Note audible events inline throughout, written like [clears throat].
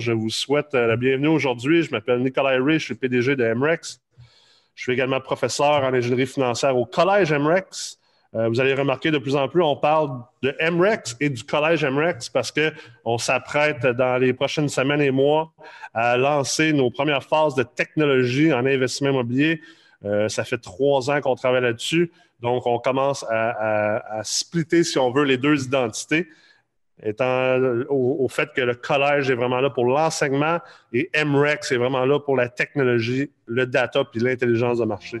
Je vous souhaite euh, la bienvenue aujourd'hui. Je m'appelle Nicolas Ray, je suis PDG de MREX. Je suis également professeur en ingénierie financière au Collège MREX. Euh, vous allez remarquer de plus en plus, on parle de MREX et du Collège MREX parce qu'on s'apprête dans les prochaines semaines et mois à lancer nos premières phases de technologie en investissement immobilier. Euh, ça fait trois ans qu'on travaille là-dessus. Donc, on commence à, splitter, si on veut, les deux identités, étant au, fait que le collège est vraiment là pour l'enseignement et MREX est vraiment là pour la technologie, le data puis l'intelligence de marché.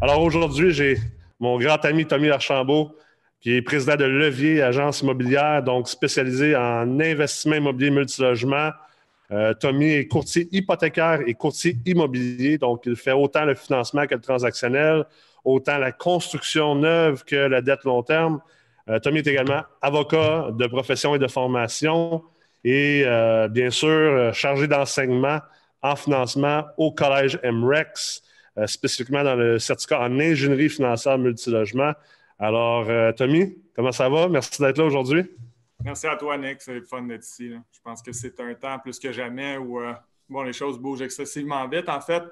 Alors aujourd'hui, j'ai mon grand ami Tommy Archambault, qui est président de Levier, agence immobilière, donc spécialisé en investissement immobilier multilogement, euh, Tommy est courtier hypothécaire et courtier immobilier, donc il fait autant le financement que le transactionnel, autant la construction neuve que la dette long terme. Euh, Tommy est également avocat de profession et de formation et euh, bien sûr chargé d'enseignement en financement au Collège MREX, spécifiquement dans le certificat en ingénierie financière multilogement. Alors, Tommy, comment ça va? Merci d'être là aujourd'hui. Merci à toi, Nick. C'est fun d'être ici. Je pense que c'est un temps plus que jamais où euh, bon, les choses bougent excessivement vite. En fait,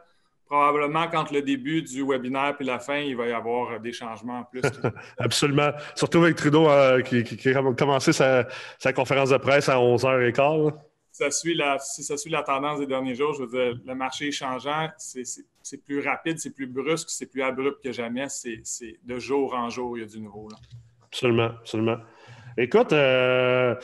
probablement quand le début du webinaire puis la fin, il va y avoir des changements en plus. [laughs] Absolument. Surtout avec Trudeau euh, qui, a commencé sa, conférence de presse à 11h15. Ça suit la, si ça suit la tendance des derniers jours, je veux dire, le marché est changeant, c'est plus rapide, c'est plus brusque, c'est plus abrupt que jamais. C'est de jour en jour, il y a du nouveau. Là. Absolument, absolument. Écoute, euh,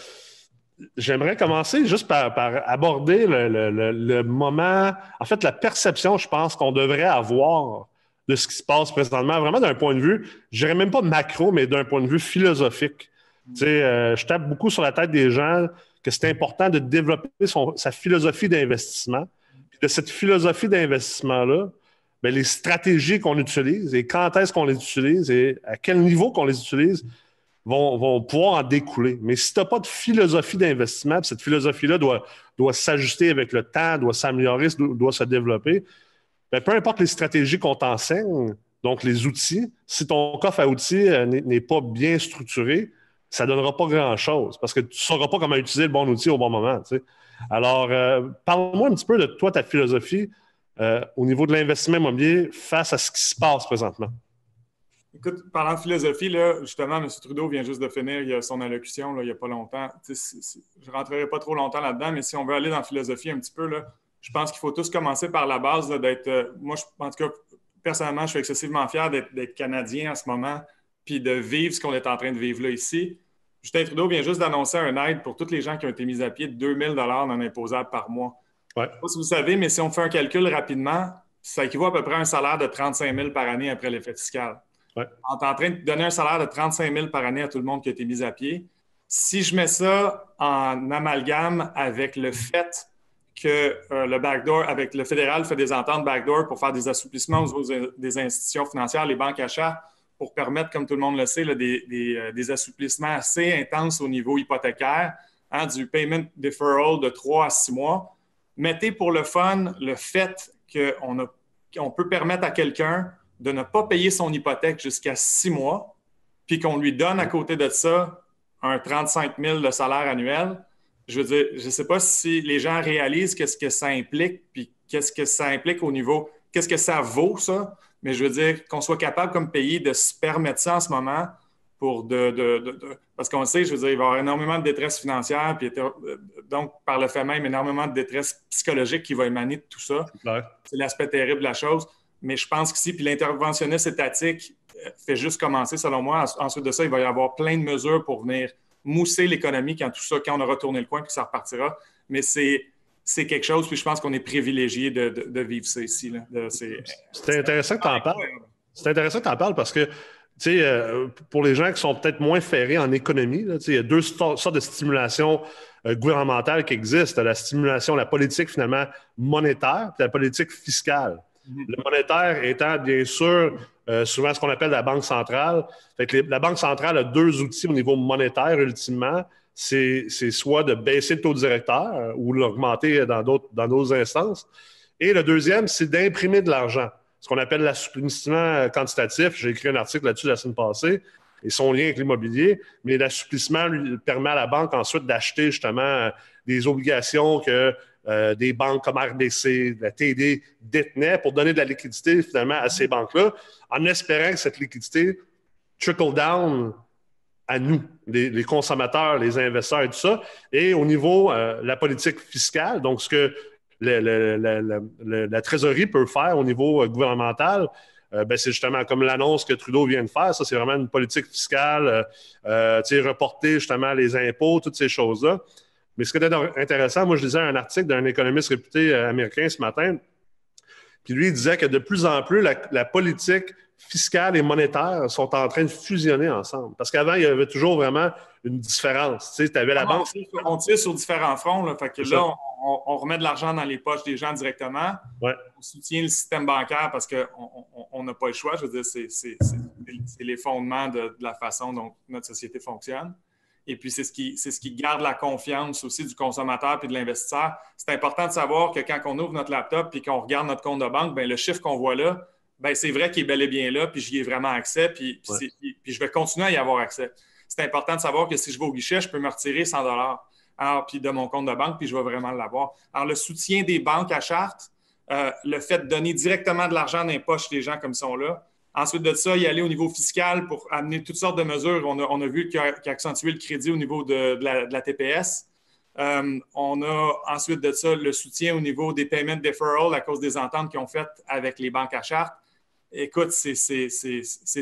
j'aimerais commencer juste par, aborder le, moment, en fait, la perception, je pense, qu'on devrait avoir de ce qui se passe présentement, vraiment d'un point de vue, je dirais même pas macro, mais d'un point de vue philosophique. Euh, je tape beaucoup sur la tête des gens que c'est important de développer sa philosophie d'investissement. De cette philosophie d'investissement-là, ben, les stratégies qu'on utilise et quand est-ce qu'on les utilise et à quel niveau qu'on les utilise, vont, pouvoir en découler. Mais si tu n'as pas de philosophie d'investissement, cette philosophie-là doit, doit s'ajuster avec le temps, doit s'améliorer, doit se développer, bien, peu importe les stratégies qu'on t'enseigne, donc les outils, si ton coffre à outils euh, n'est pas bien structuré, ça ne donnera pas grand-chose parce que tu ne sauras pas comment utiliser le bon outil au bon moment. Alors, euh, parle-moi un petit peu de toi, ta philosophie euh, au niveau de l'investissement immobilier face à ce qui se passe présentement. Écoute, parlant de philosophie, là, justement, M. Trudeau vient juste de finir son allocution il n'y a pas longtemps. je ne rentrerai pas trop longtemps là-dedans, mais si on veut aller dans la philosophie un petit peu, là, je pense qu'il faut tous commencer par la base d'être. Euh, moi, je, en tout cas, personnellement, je suis excessivement fier d'être Canadien en ce moment, puis de vivre ce qu'on est en train de vivre là ici. Justin Trudeau vient juste d'annoncer un aide pour tous les gens qui ont été mis à pied de 2000 non imposables par mois. Ouais. Je ne sais pas si vous savez, mais si on fait un calcul rapidement, ça équivaut à peu près à un salaire de 35 000 par année après l'effet fiscal. On est en train de donner un salaire de 35 000 par année à tout le monde qui a été mis à pied. Si je mets ça en amalgame avec le fait que euh, le backdoor, avec le fédéral fait des ententes backdoor pour faire des assouplissements aux des institutions financières, les banques achats, pour permettre, comme tout le monde le sait, des, euh, des, assouplissements assez intenses au niveau hypothécaire, hein, du payment deferral de 3 à 6 mois. Mettez pour le fun le fait qu'on on peut permettre à quelqu'un de ne pas payer son hypothèque jusqu'à six mois, puis qu'on lui donne à côté de ça un 35 000 de salaire annuel, je veux dire, je ne sais pas si les gens réalisent qu'est-ce que ça implique, puis qu'est-ce que ça implique au niveau, qu'est-ce que ça vaut, ça, mais je veux dire qu'on soit capable comme pays de se permettre ça en ce moment pour de, parce qu'on sait, je veux dire, il va y avoir énormément de détresse financière, puis donc par le fait même, énormément de détresse psychologique qui va émaner de tout ça. C'est l'aspect terrible de la chose. Mais je pense qu'ici, puis l'interventionniste étatique euh, fait juste commencer, selon moi. Ensuite de ça, il va y avoir plein de mesures pour venir mousser l'économie quand tout ça, quand on aura tourné le coin, puis ça repartira. Mais c'est c'est quelque chose, puis je pense qu'on est privilégié de, de, vivre ça ici. C'est intéressant que tu en parles. C'est intéressant que tu en parles parce que, tu sais, euh, pour les gens qui sont peut-être moins ferrés en économie, il y a deux sortes de stimulation euh, gouvernementale qui existent. La stimulation, la politique finalement monétaire, puis la politique fiscale. Mhm. Le monétaire étant bien sûr euh, souvent ce qu'on appelle la banque centrale. la banque centrale a deux outils au niveau monétaire ultimement. C'est soit de baisser le taux directeur ou l'augmenter dans d'autres instances. Et le deuxième, c'est d'imprimer de l'argent, ce qu'on appelle l'assouplissement quantitatif. J'ai écrit un article là-dessus la semaine passée. et son lien avec l'immobilier, mais l'assouplissement permet à la banque ensuite d'acheter justement des obligations que euh, des banques comme RBC, la TD détenaient pour donner de la liquidité finalement à ces banques-là, en espérant que cette liquidité trickle down à nous, les, consommateurs, les investisseurs et tout ça. Et au niveau euh, la politique fiscale, donc ce que la trésorerie peut faire au niveau euh, gouvernemental, ben, c'est justement comme l'annonce que Trudeau vient de faire. Ça, c'est vraiment une politique fiscale, reporter justement les impôts, toutes ces choses-là. Mais ce qui était intéressant, moi, je lisais un article d'un économiste réputé euh, américain ce matin, puis lui, il disait que de plus en plus, la, politique fiscale et monétaire sont en train de fusionner ensemble. Parce qu'avant, il y avait toujours vraiment une différence. Tu sais, avais la banque. On tire sur différents fronts. Là, fait que là, on, remet de l'argent dans les poches des gens directement. On soutient le système bancaire parce qu'on n'a pas le choix. Je veux dire, c'est les fondements de, la façon dont notre société fonctionne. Et puis, c'est ce, qui, ce qui garde la confiance aussi du consommateur et de l'investisseur. C'est important de savoir que quand on ouvre notre laptop et qu'on regarde notre compte de banque, bien, le chiffre qu'on voit là, bien, c'est vrai qu'il est bel et bien là, puis j'y ai vraiment accès, puis, puis, je vais continuer à y avoir accès. C'est important de savoir que si je vais au guichet, je peux me retirer 100 alors, puis de mon compte de banque, puis je vais vraiment l'avoir. Alors, le soutien des banques à charte, euh, le fait de donner directement de l'argent dans les poches des gens comme ils sont là, Ensuite de ça, y aller au niveau fiscal pour amener toutes sortes de mesures. On a, vu qu'il a, accentué le crédit au niveau de, la, TPS. Euh, on a ensuite de ça le soutien au niveau des payment deferral à cause des ententes qu'ils ont faites avec les banques à charte. Écoute, c'est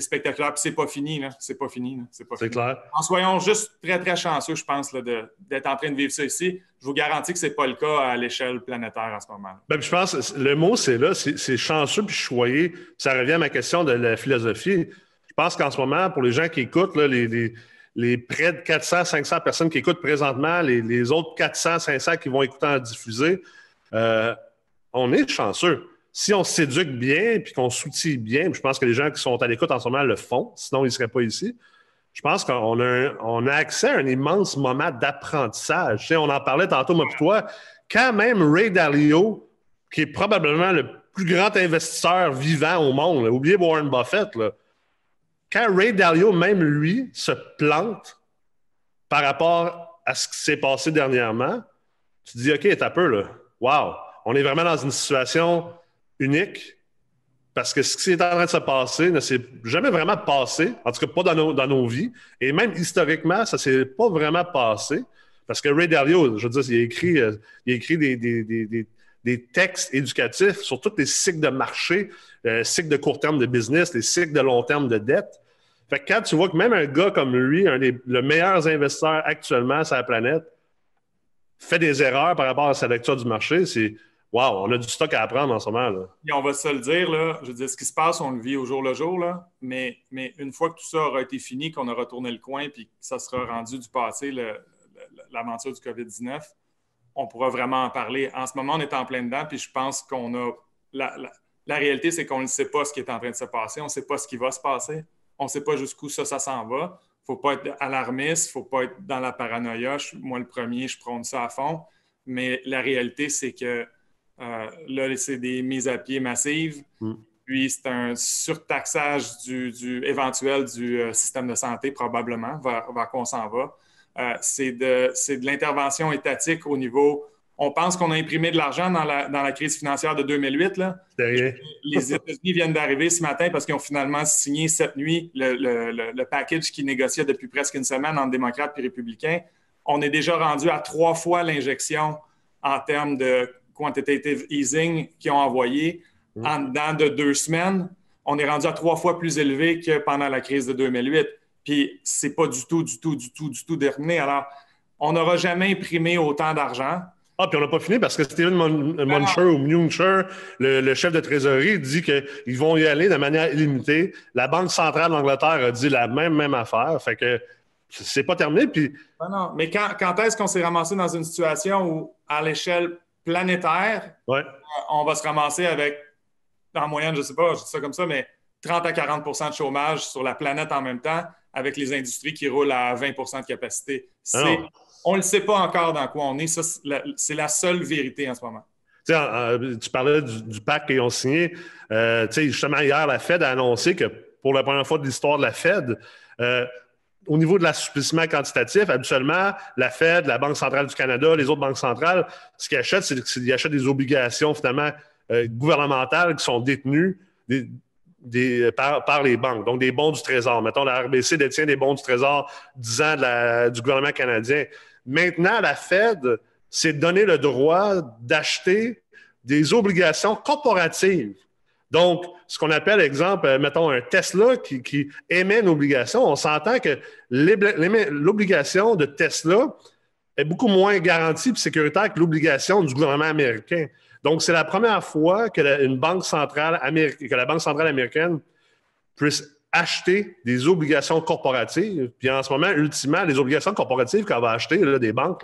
spectaculaire. Puis c'est pas fini, C'est pas fini, C'est clair. En soyons juste très, très chanceux, je pense, d'être en train de vivre ça ici. Je vous garantis que c'est pas le cas à l'échelle planétaire en ce moment. Ben, je pense, le mot, c'est là, c'est chanceux puis choyé. Ça revient à ma question de la philosophie. Je pense qu'en ce moment, pour les gens qui écoutent, les, les, près de 400, 500 personnes qui écoutent présentement, les, autres 400, 500 qui vont écouter en diffuser, euh, on est chanceux si on s'éduque bien puis qu'on soutient bien, je pense que les gens qui sont à l'écoute en ce moment le font, sinon ils ne seraient pas ici. Je pense qu'on a, accès à un immense moment d'apprentissage. Tu on en parlait tantôt, moi et. Quand même Ray Dalio, qui est probablement le plus grand investisseur vivant au monde, oubliez Warren Buffett, quand Ray Dalio, même lui, se plante par rapport à ce qui s'est passé dernièrement, tu te dis, OK, t'as peu, là. Wow! On est vraiment dans une situation unique parce que ce qui est en train de se passer ne s'est jamais vraiment passé, en tout cas pas dans nos, vies. Et même historiquement, ça ne s'est pas vraiment passé. Parce que Ray Dalio, je veux dire, il a écrit, euh, des, textes éducatifs sur tous les cycles de marché, euh, cycles de court terme de business, les cycles de long terme de dette. Fait que quand tu vois que même un gars comme lui, un des le meilleurs investisseurs actuellement sur la planète, fait des erreurs par rapport à sa lecture du marché, c'est Wow, on a du stock à apprendre en ce moment. Là. on va se le dire, là, je veux dire, ce qui se passe, on le vit au jour le jour, là, mais, mais une fois que tout ça aura été fini, qu'on aura tourné le coin, puis que ça sera rendu du passé, l'aventure du COVID-19, on pourra vraiment en parler. En ce moment, on est en plein dedans, puis je pense qu'on a. La, la, réalité, c'est qu'on ne sait pas ce qui est en train de se passer, on ne sait pas ce qui va se passer, on ne sait pas jusqu'où ça, ça s'en va. Il ne faut pas être alarmiste, il ne faut pas être dans la paranoïa. moi, le premier, je prône ça à fond. Mais la réalité, c'est que là, c'est des mises à pied massives. Mm. Puis c'est un surtaxage du, éventuel du euh, système de santé, probablement, vers, quoi on s'en va. Euh, c'est de, de l'intervention étatique au niveau. On pense qu'on a imprimé de l'argent dans la, crise financière de 2008. Là. Les [laughs] États-Unis viennent d'arriver ce matin parce qu'ils ont finalement signé cette nuit le, package qui négociait depuis presque une semaine entre démocrates et républicains. On est déjà rendu à trois fois l'injection en termes de quantitative easing qu'ils ont envoyé mm. en dedans de deux semaines, on est rendu à trois fois plus élevé que pendant la crise de 2008. Puis c'est pas du tout, du tout, du tout, du tout terminé. Alors, on n'aura jamais imprimé autant d'argent. Ah, puis on n'a pas fini parce que Steven Muncher ou Muncher, le, chef de trésorerie, dit qu'ils vont y aller de manière illimitée. La Banque centrale d'Angleterre a dit la même, même affaire. Fait que c'est pas terminé. Puis... Non, non. Mais quand, quand est-ce qu'on s'est ramassé dans une situation où, à l'échelle planétaire, euh, on va se ramasser avec, en moyenne, je ne sais pas, je dis ça comme ça, mais 30 à 40% de chômage sur la planète en même temps, avec les industries qui roulent à 20% de capacité. Ah on ne le sait pas encore dans quoi on est. c'est la seule vérité en ce moment. tu parlais du, pacte qu'ils ont signé. Euh, justement, hier, la Fed a annoncé que pour la première fois de l'histoire de la Fed, au niveau de l'assouplissement quantitatif, habituellement, la Fed, la Banque centrale du Canada, les autres banques centrales, ce qu'ils achètent, c'est qu'ils achètent des obligations finalement gouvernementales qui sont détenues par, les banques, donc des bons du Trésor. Mettons, la RBC détient des bons du Trésor 10 ans du gouvernement canadien. Maintenant, la Fed s'est donné le droit d'acheter des obligations corporatives. Donc, ce qu'on appelle, exemple, euh, mettons un Tesla qui, émet une obligation, on s'entend que l'obligation de Tesla est beaucoup moins garantie et sécuritaire que l'obligation du gouvernement américain. Donc, c'est la première fois que la, banque centrale américaine, que la Banque centrale américaine puisse acheter des obligations corporatives. Puis en ce moment, ultimement, les obligations corporatives qu'on va acheter des banques,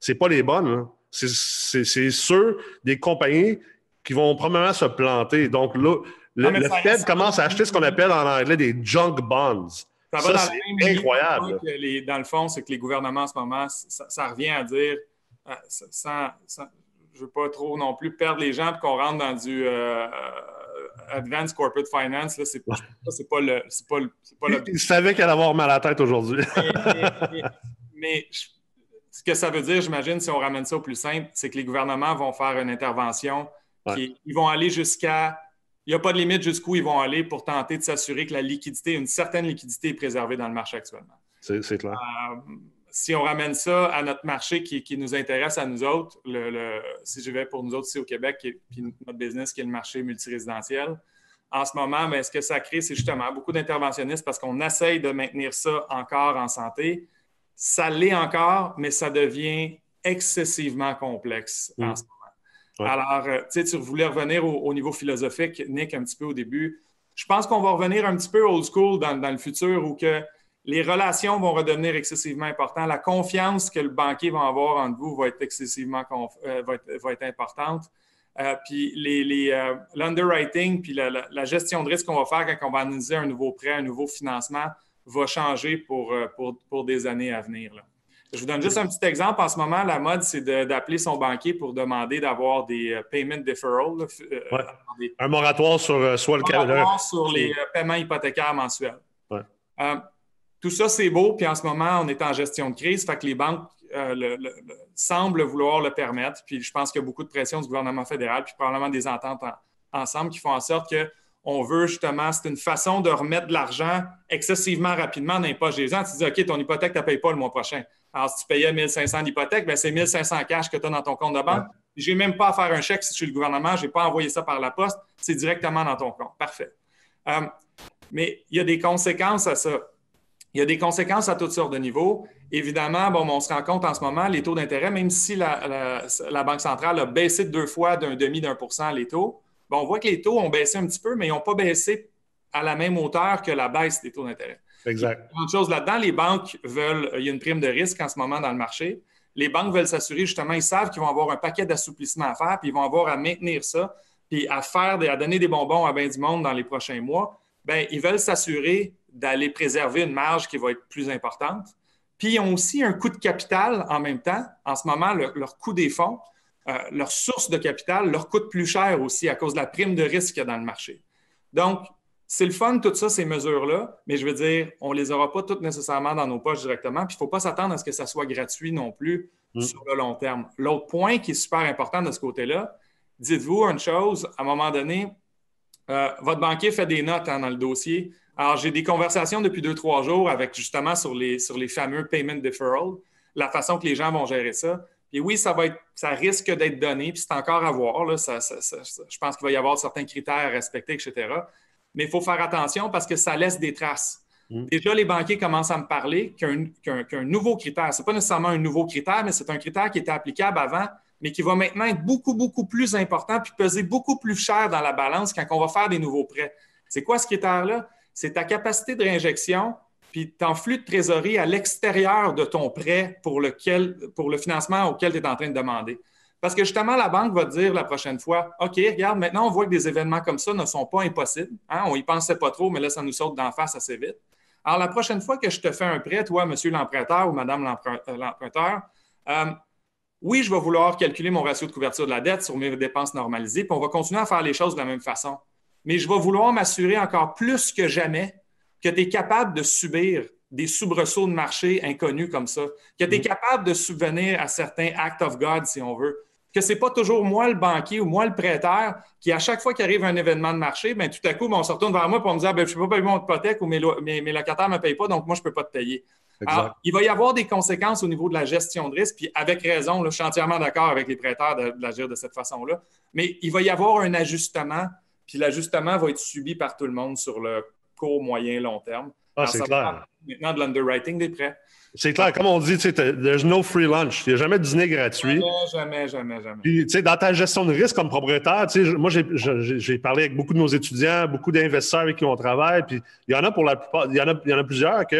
ce n'est pas les bonnes. C'est ceux des compagnies qui vont probablement se planter. Donc là, le, Fed commence à acheter ce qu'on appelle en anglais des junk bonds. Ça, c'est incroyable. dans le fond, c'est que les gouvernements en ce moment, ça, revient à dire, euh, sans, je ne veux pas trop non plus perdre les gens et qu'on rentre dans du euh, euh, Advanced Corporate Finance. C'est pas, pas le. Pas pas le... Je savais qu'elle allait avoir mal à la tête aujourd'hui. mais, ce que ça veut dire, j'imagine, si on ramène ça au plus simple, c'est que les gouvernements vont faire une intervention. Qui, ils vont aller jusqu'à. Il n'y a pas de limite jusqu'où ils vont aller pour tenter de s'assurer que la liquidité, une certaine liquidité est préservée dans le marché actuellement. C'est clair. Euh, si on ramène ça à notre marché qui, nous intéresse à nous autres, si je vais pour nous autres ici au Québec, et puis notre business qui est le marché multirésidentiel, en ce moment, mais ce que ça crée, c'est justement beaucoup d'interventionnistes parce qu'on essaye de maintenir ça encore en santé. Ça l'est encore, mais ça devient excessivement complexe en mm. ce moment. Alors, euh, tu sais, tu voulais revenir au, niveau philosophique, Nick, un petit peu au début. Je pense qu'on va revenir un petit peu old school dans, le futur où que les relations vont redevenir excessivement importantes. La confiance que le banquier va avoir en vous va être excessivement euh, va, être, importante. Euh, puis les, euh, l'underwriting, puis la, gestion de risque qu'on va faire quand on va analyser un nouveau prêt, un nouveau financement, va changer pour, pour, des années à venir. Je vous donne juste un petit exemple. En ce moment, la mode, c'est d'appeler son banquier pour demander d'avoir des payment deferral. un moratoire sur soit le moratoire sur les paiements hypothécaires mensuels. Tout ça, c'est beau, puis en ce moment, on est en gestion de crise, fait que les banques euh, semblent vouloir le permettre. Puis je pense qu'il y a beaucoup de pression du gouvernement fédéral, puis probablement des ententes ensemble qui font en sorte qu'on veut justement, c'est une façon de remettre de l'argent excessivement rapidement dans les poches des gens. Tu dis, OK, ton hypothèque, tu ne payes pas le mois prochain. Alors, si tu payais 1500 d'hypothèque, ben, c'est 1500 cash que tu as dans ton compte de banque. Je n'ai même pas à faire un chèque si je suis le gouvernement, je n'ai pas envoyé ça par la poste, c'est directement dans ton compte. Parfait. Euh, mais il y a des conséquences à ça. Il y a des conséquences à toutes sortes de niveaux. Évidemment, bon, on se rend compte en ce moment, les taux d'intérêt, même si la, Banque centrale a baissé de deux fois d'un demi d'un pour cent les taux, bon, on voit que les taux ont baissé un petit peu, mais ils n'ont pas baissé à la même hauteur que la baisse des taux d'intérêt. Exact. Une chose là-dedans, les banques veulent, il y a une prime de risque en ce moment dans le marché. Les banques veulent s'assurer, justement, ils savent qu'ils vont avoir un paquet d'assouplissements à faire, puis ils vont avoir à maintenir ça, puis à faire, à donner des bonbons à bien du monde dans les prochains mois. Bien, ils veulent s'assurer d'aller préserver une marge qui va être plus importante. Puis, ils ont aussi un coût de capital en même temps. En ce moment, leur coût des fonds, euh, leur source de capital leur coûte plus cher aussi à cause de la prime de risque qu'il y a dans le marché. Donc, c'est le fun, tout ça, ces mesures-là, mais je veux dire, on ne les aura pas toutes nécessairement dans nos poches directement. Puis, il ne faut pas s'attendre à ce que ça soit gratuit non plus mm. sur le long terme. L'autre point qui est super important de ce côté-là, dites-vous une chose, à un moment donné, euh, votre banquier fait des notes hein, dans le dossier. Alors, j'ai des conversations depuis deux, trois jours avec justement sur les, sur les fameux payment deferral, la façon que les gens vont gérer ça. Puis oui, ça va être, ça risque d'être donné, puis c'est encore à voir. Là, je pense qu'il va y avoir certains critères à respecter, etc. Mais il faut faire attention parce que ça laisse des traces. Mm. Déjà, les banquiers commencent à me parler qu'un nouveau critère, ce n'est pas nécessairement un nouveau critère, mais c'est un critère qui était applicable avant, mais qui va maintenant être beaucoup, beaucoup plus important puis peser beaucoup plus cher dans la balance quand on va faire des nouveaux prêts. C'est quoi ce critère-là? c'est ta capacité de réinjection puis ton flux de trésorerie à l'extérieur de ton prêt pour, lequel, pour le financement auquel tu es en train de demander. Parce que justement, la banque va te dire la prochaine fois OK, regarde, maintenant, on voit que des événements comme ça ne sont pas impossibles. Hein? On n'y pensait pas trop, mais là, ça nous saute d'en face assez vite. Alors, la prochaine fois que je te fais un prêt, toi, monsieur l'emprunteur ou madame euh, l'emprunteur, euh, oui, je vais vouloir calculer mon ratio de couverture de la dette sur mes dépenses normalisées, puis on va continuer à faire les choses de la même façon mais je vais vouloir m'assurer encore plus que jamais que tu es capable de subir des soubresauts de marché inconnus comme ça, que tu es mm. capable de subvenir à certains acts of God, si on veut, que ce n'est pas toujours moi le banquier ou moi le prêteur qui, à chaque fois qu'il arrive un événement de marché, ben, tout à coup, ben, on se retourne vers moi pour me dire ben, Je ne peux pas payer mon hypothèque ou mes, locataires ne me payent pas, donc moi, je ne peux pas te payer. Alors, il va y avoir des conséquences au niveau de la gestion de risque, puis avec raison, je suis entièrement d'accord avec les prêteurs d'agir de, cette façon-là, mais il va y avoir un ajustement, puis l'ajustement va être subi par tout le monde sur le court, moyen, long terme. Ah, c'est clair. Maintenant, de l'underwriting des prêts. C'est clair, comme on dit, there's no free lunch. Il n'y a jamais de dîner gratuit. Jamais, jamais, jamais. Puis, dans ta gestion de risque comme propriétaire, moi, j'ai parlé avec beaucoup de nos étudiants, beaucoup d'investisseurs avec qui on travaille, puis il y en a pour la plupart, il y en a, il y en a plusieurs que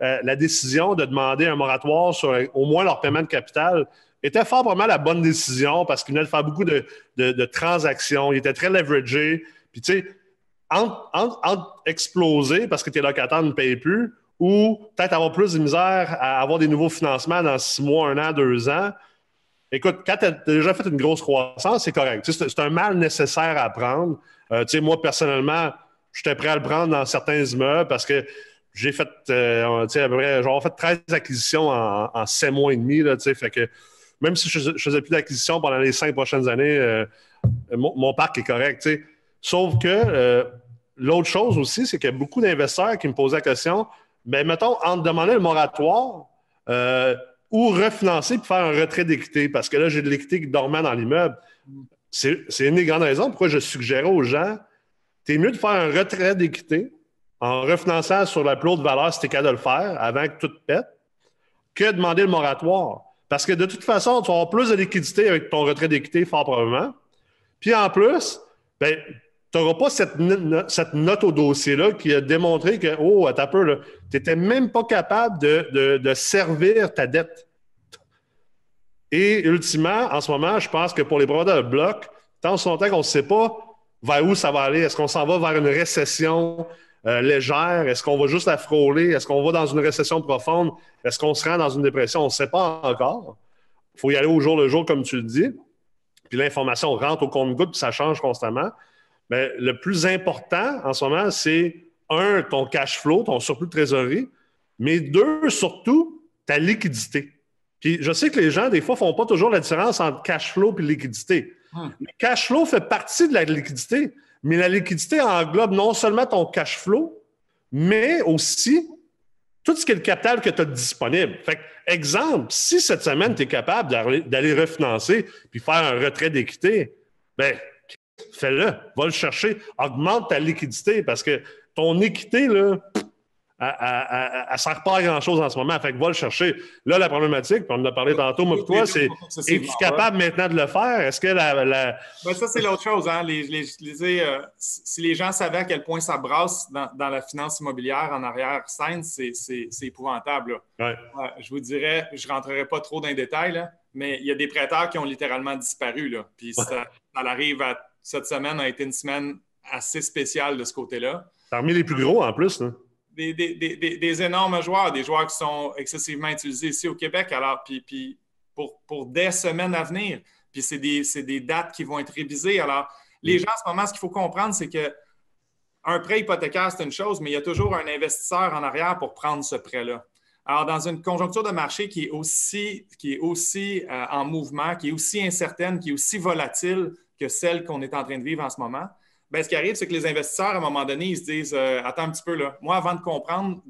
euh, la décision de demander un moratoire sur au moins leur paiement de capital était fort la bonne décision parce qu'ils venaient de faire beaucoup de, de, transactions, ils étaient très leveragés. Puis, tu sais, entre, exploser parce que tes locataires ne payent plus ou peut-être avoir plus de misère à avoir des nouveaux financements dans six mois, un an, deux ans. Écoute, quand tu as déjà fait une grosse croissance, c'est correct. C'est un mal nécessaire à prendre. Euh, moi, personnellement, j'étais prêt à le prendre dans certains immeubles parce que j'ai fait, euh, peu près, fait 13 acquisitions en, en 7 mois et demi. Là, fait que même si je ne faisais plus d'acquisitions pendant les cinq prochaines années, euh, mon, parc est correct. Sauf que l'autre chose aussi, c'est qu'il y a beaucoup d'investisseurs qui me posaient la question ben, mettons, en demander le moratoire euh, ou refinancer pour faire un retrait d'équité, parce que là, j'ai de l'équité qui dormait dans l'immeuble. C'est une des grandes raisons pourquoi je suggérais aux gens c'est mieux de faire un retrait d'équité en refinançant sur la plus haute valeur si tu es capable de le faire avant que tout pète, que de demander le moratoire. Parce que de toute façon, tu vas avoir plus de liquidité avec ton retrait d'équité, fort probablement. Puis en plus, ben, tu n'auras pas cette, note au dossier-là qui a démontré que, oh, à peu, tu n'étais même pas capable de, servir ta dette. Et ultimement, en ce moment, je pense que pour les propriétaires de bloc, tant son temps qu'on ne sait pas vers où ça va aller, est-ce qu'on s'en va vers une récession euh, légère? Est-ce qu'on va juste la frôler? Est-ce qu'on va dans une récession profonde? Est-ce qu'on se rend dans une dépression? On ne sait pas encore. Il faut y aller au jour le jour, comme tu le dis. Puis l'information rentre au compte-goutte, puis ça change constamment. Mais le plus important en ce moment, c'est un, ton cash flow, ton surplus de trésorerie, mais deux, surtout, ta liquidité. Puis je sais que les gens, des fois, ne font pas toujours la différence entre cash flow et liquidité. Hmm. Le cash flow fait partie de la liquidité, mais la liquidité englobe non seulement ton cash flow, mais aussi tout ce qui est le capital que tu as disponible. Fait exemple, si cette semaine, tu es capable d'aller refinancer puis faire un retrait d'équité, ben fais-le, va le chercher, augmente ta liquidité parce que ton équité, là, elle ne sert pas à grand-chose en ce moment. Fait que va le chercher. Là, la problématique, on en a parlé tantôt, moi, toi, c'est es-tu capable maintenant de le faire? Est-ce que la. Ben, ça, c'est l'autre chose. Hein? Euh, si les gens savaient à quel point ça brasse dans, la finance immobilière en arrière-scène, c'est épouvantable. je vous dirais, je ne rentrerai pas trop dans les détails, mais il y a des prêteurs qui ont littéralement disparu. Là. Puis ça arrive à cette semaine a été une semaine assez spéciale de ce côté-là. Parmi les plus gros en plus. Des, énormes joueurs, des joueurs qui sont excessivement utilisés ici au Québec, alors, puis, pour, pour, des semaines à venir. Puis c'est des, dates qui vont être révisées. Alors, les mm. gens, en ce moment, ce qu'il faut comprendre, c'est que un prêt hypothécaire, c'est une chose, mais il y a toujours un investisseur en arrière pour prendre ce prêt-là. Alors, dans une conjoncture de marché qui est aussi, qui est aussi euh, en mouvement, qui est aussi incertaine, qui est aussi volatile que celle qu'on est en train de vivre en ce moment, bien, ce qui arrive, c'est que les investisseurs, à un moment donné, ils se disent euh, Attends un petit peu, là, moi, avant de comprendre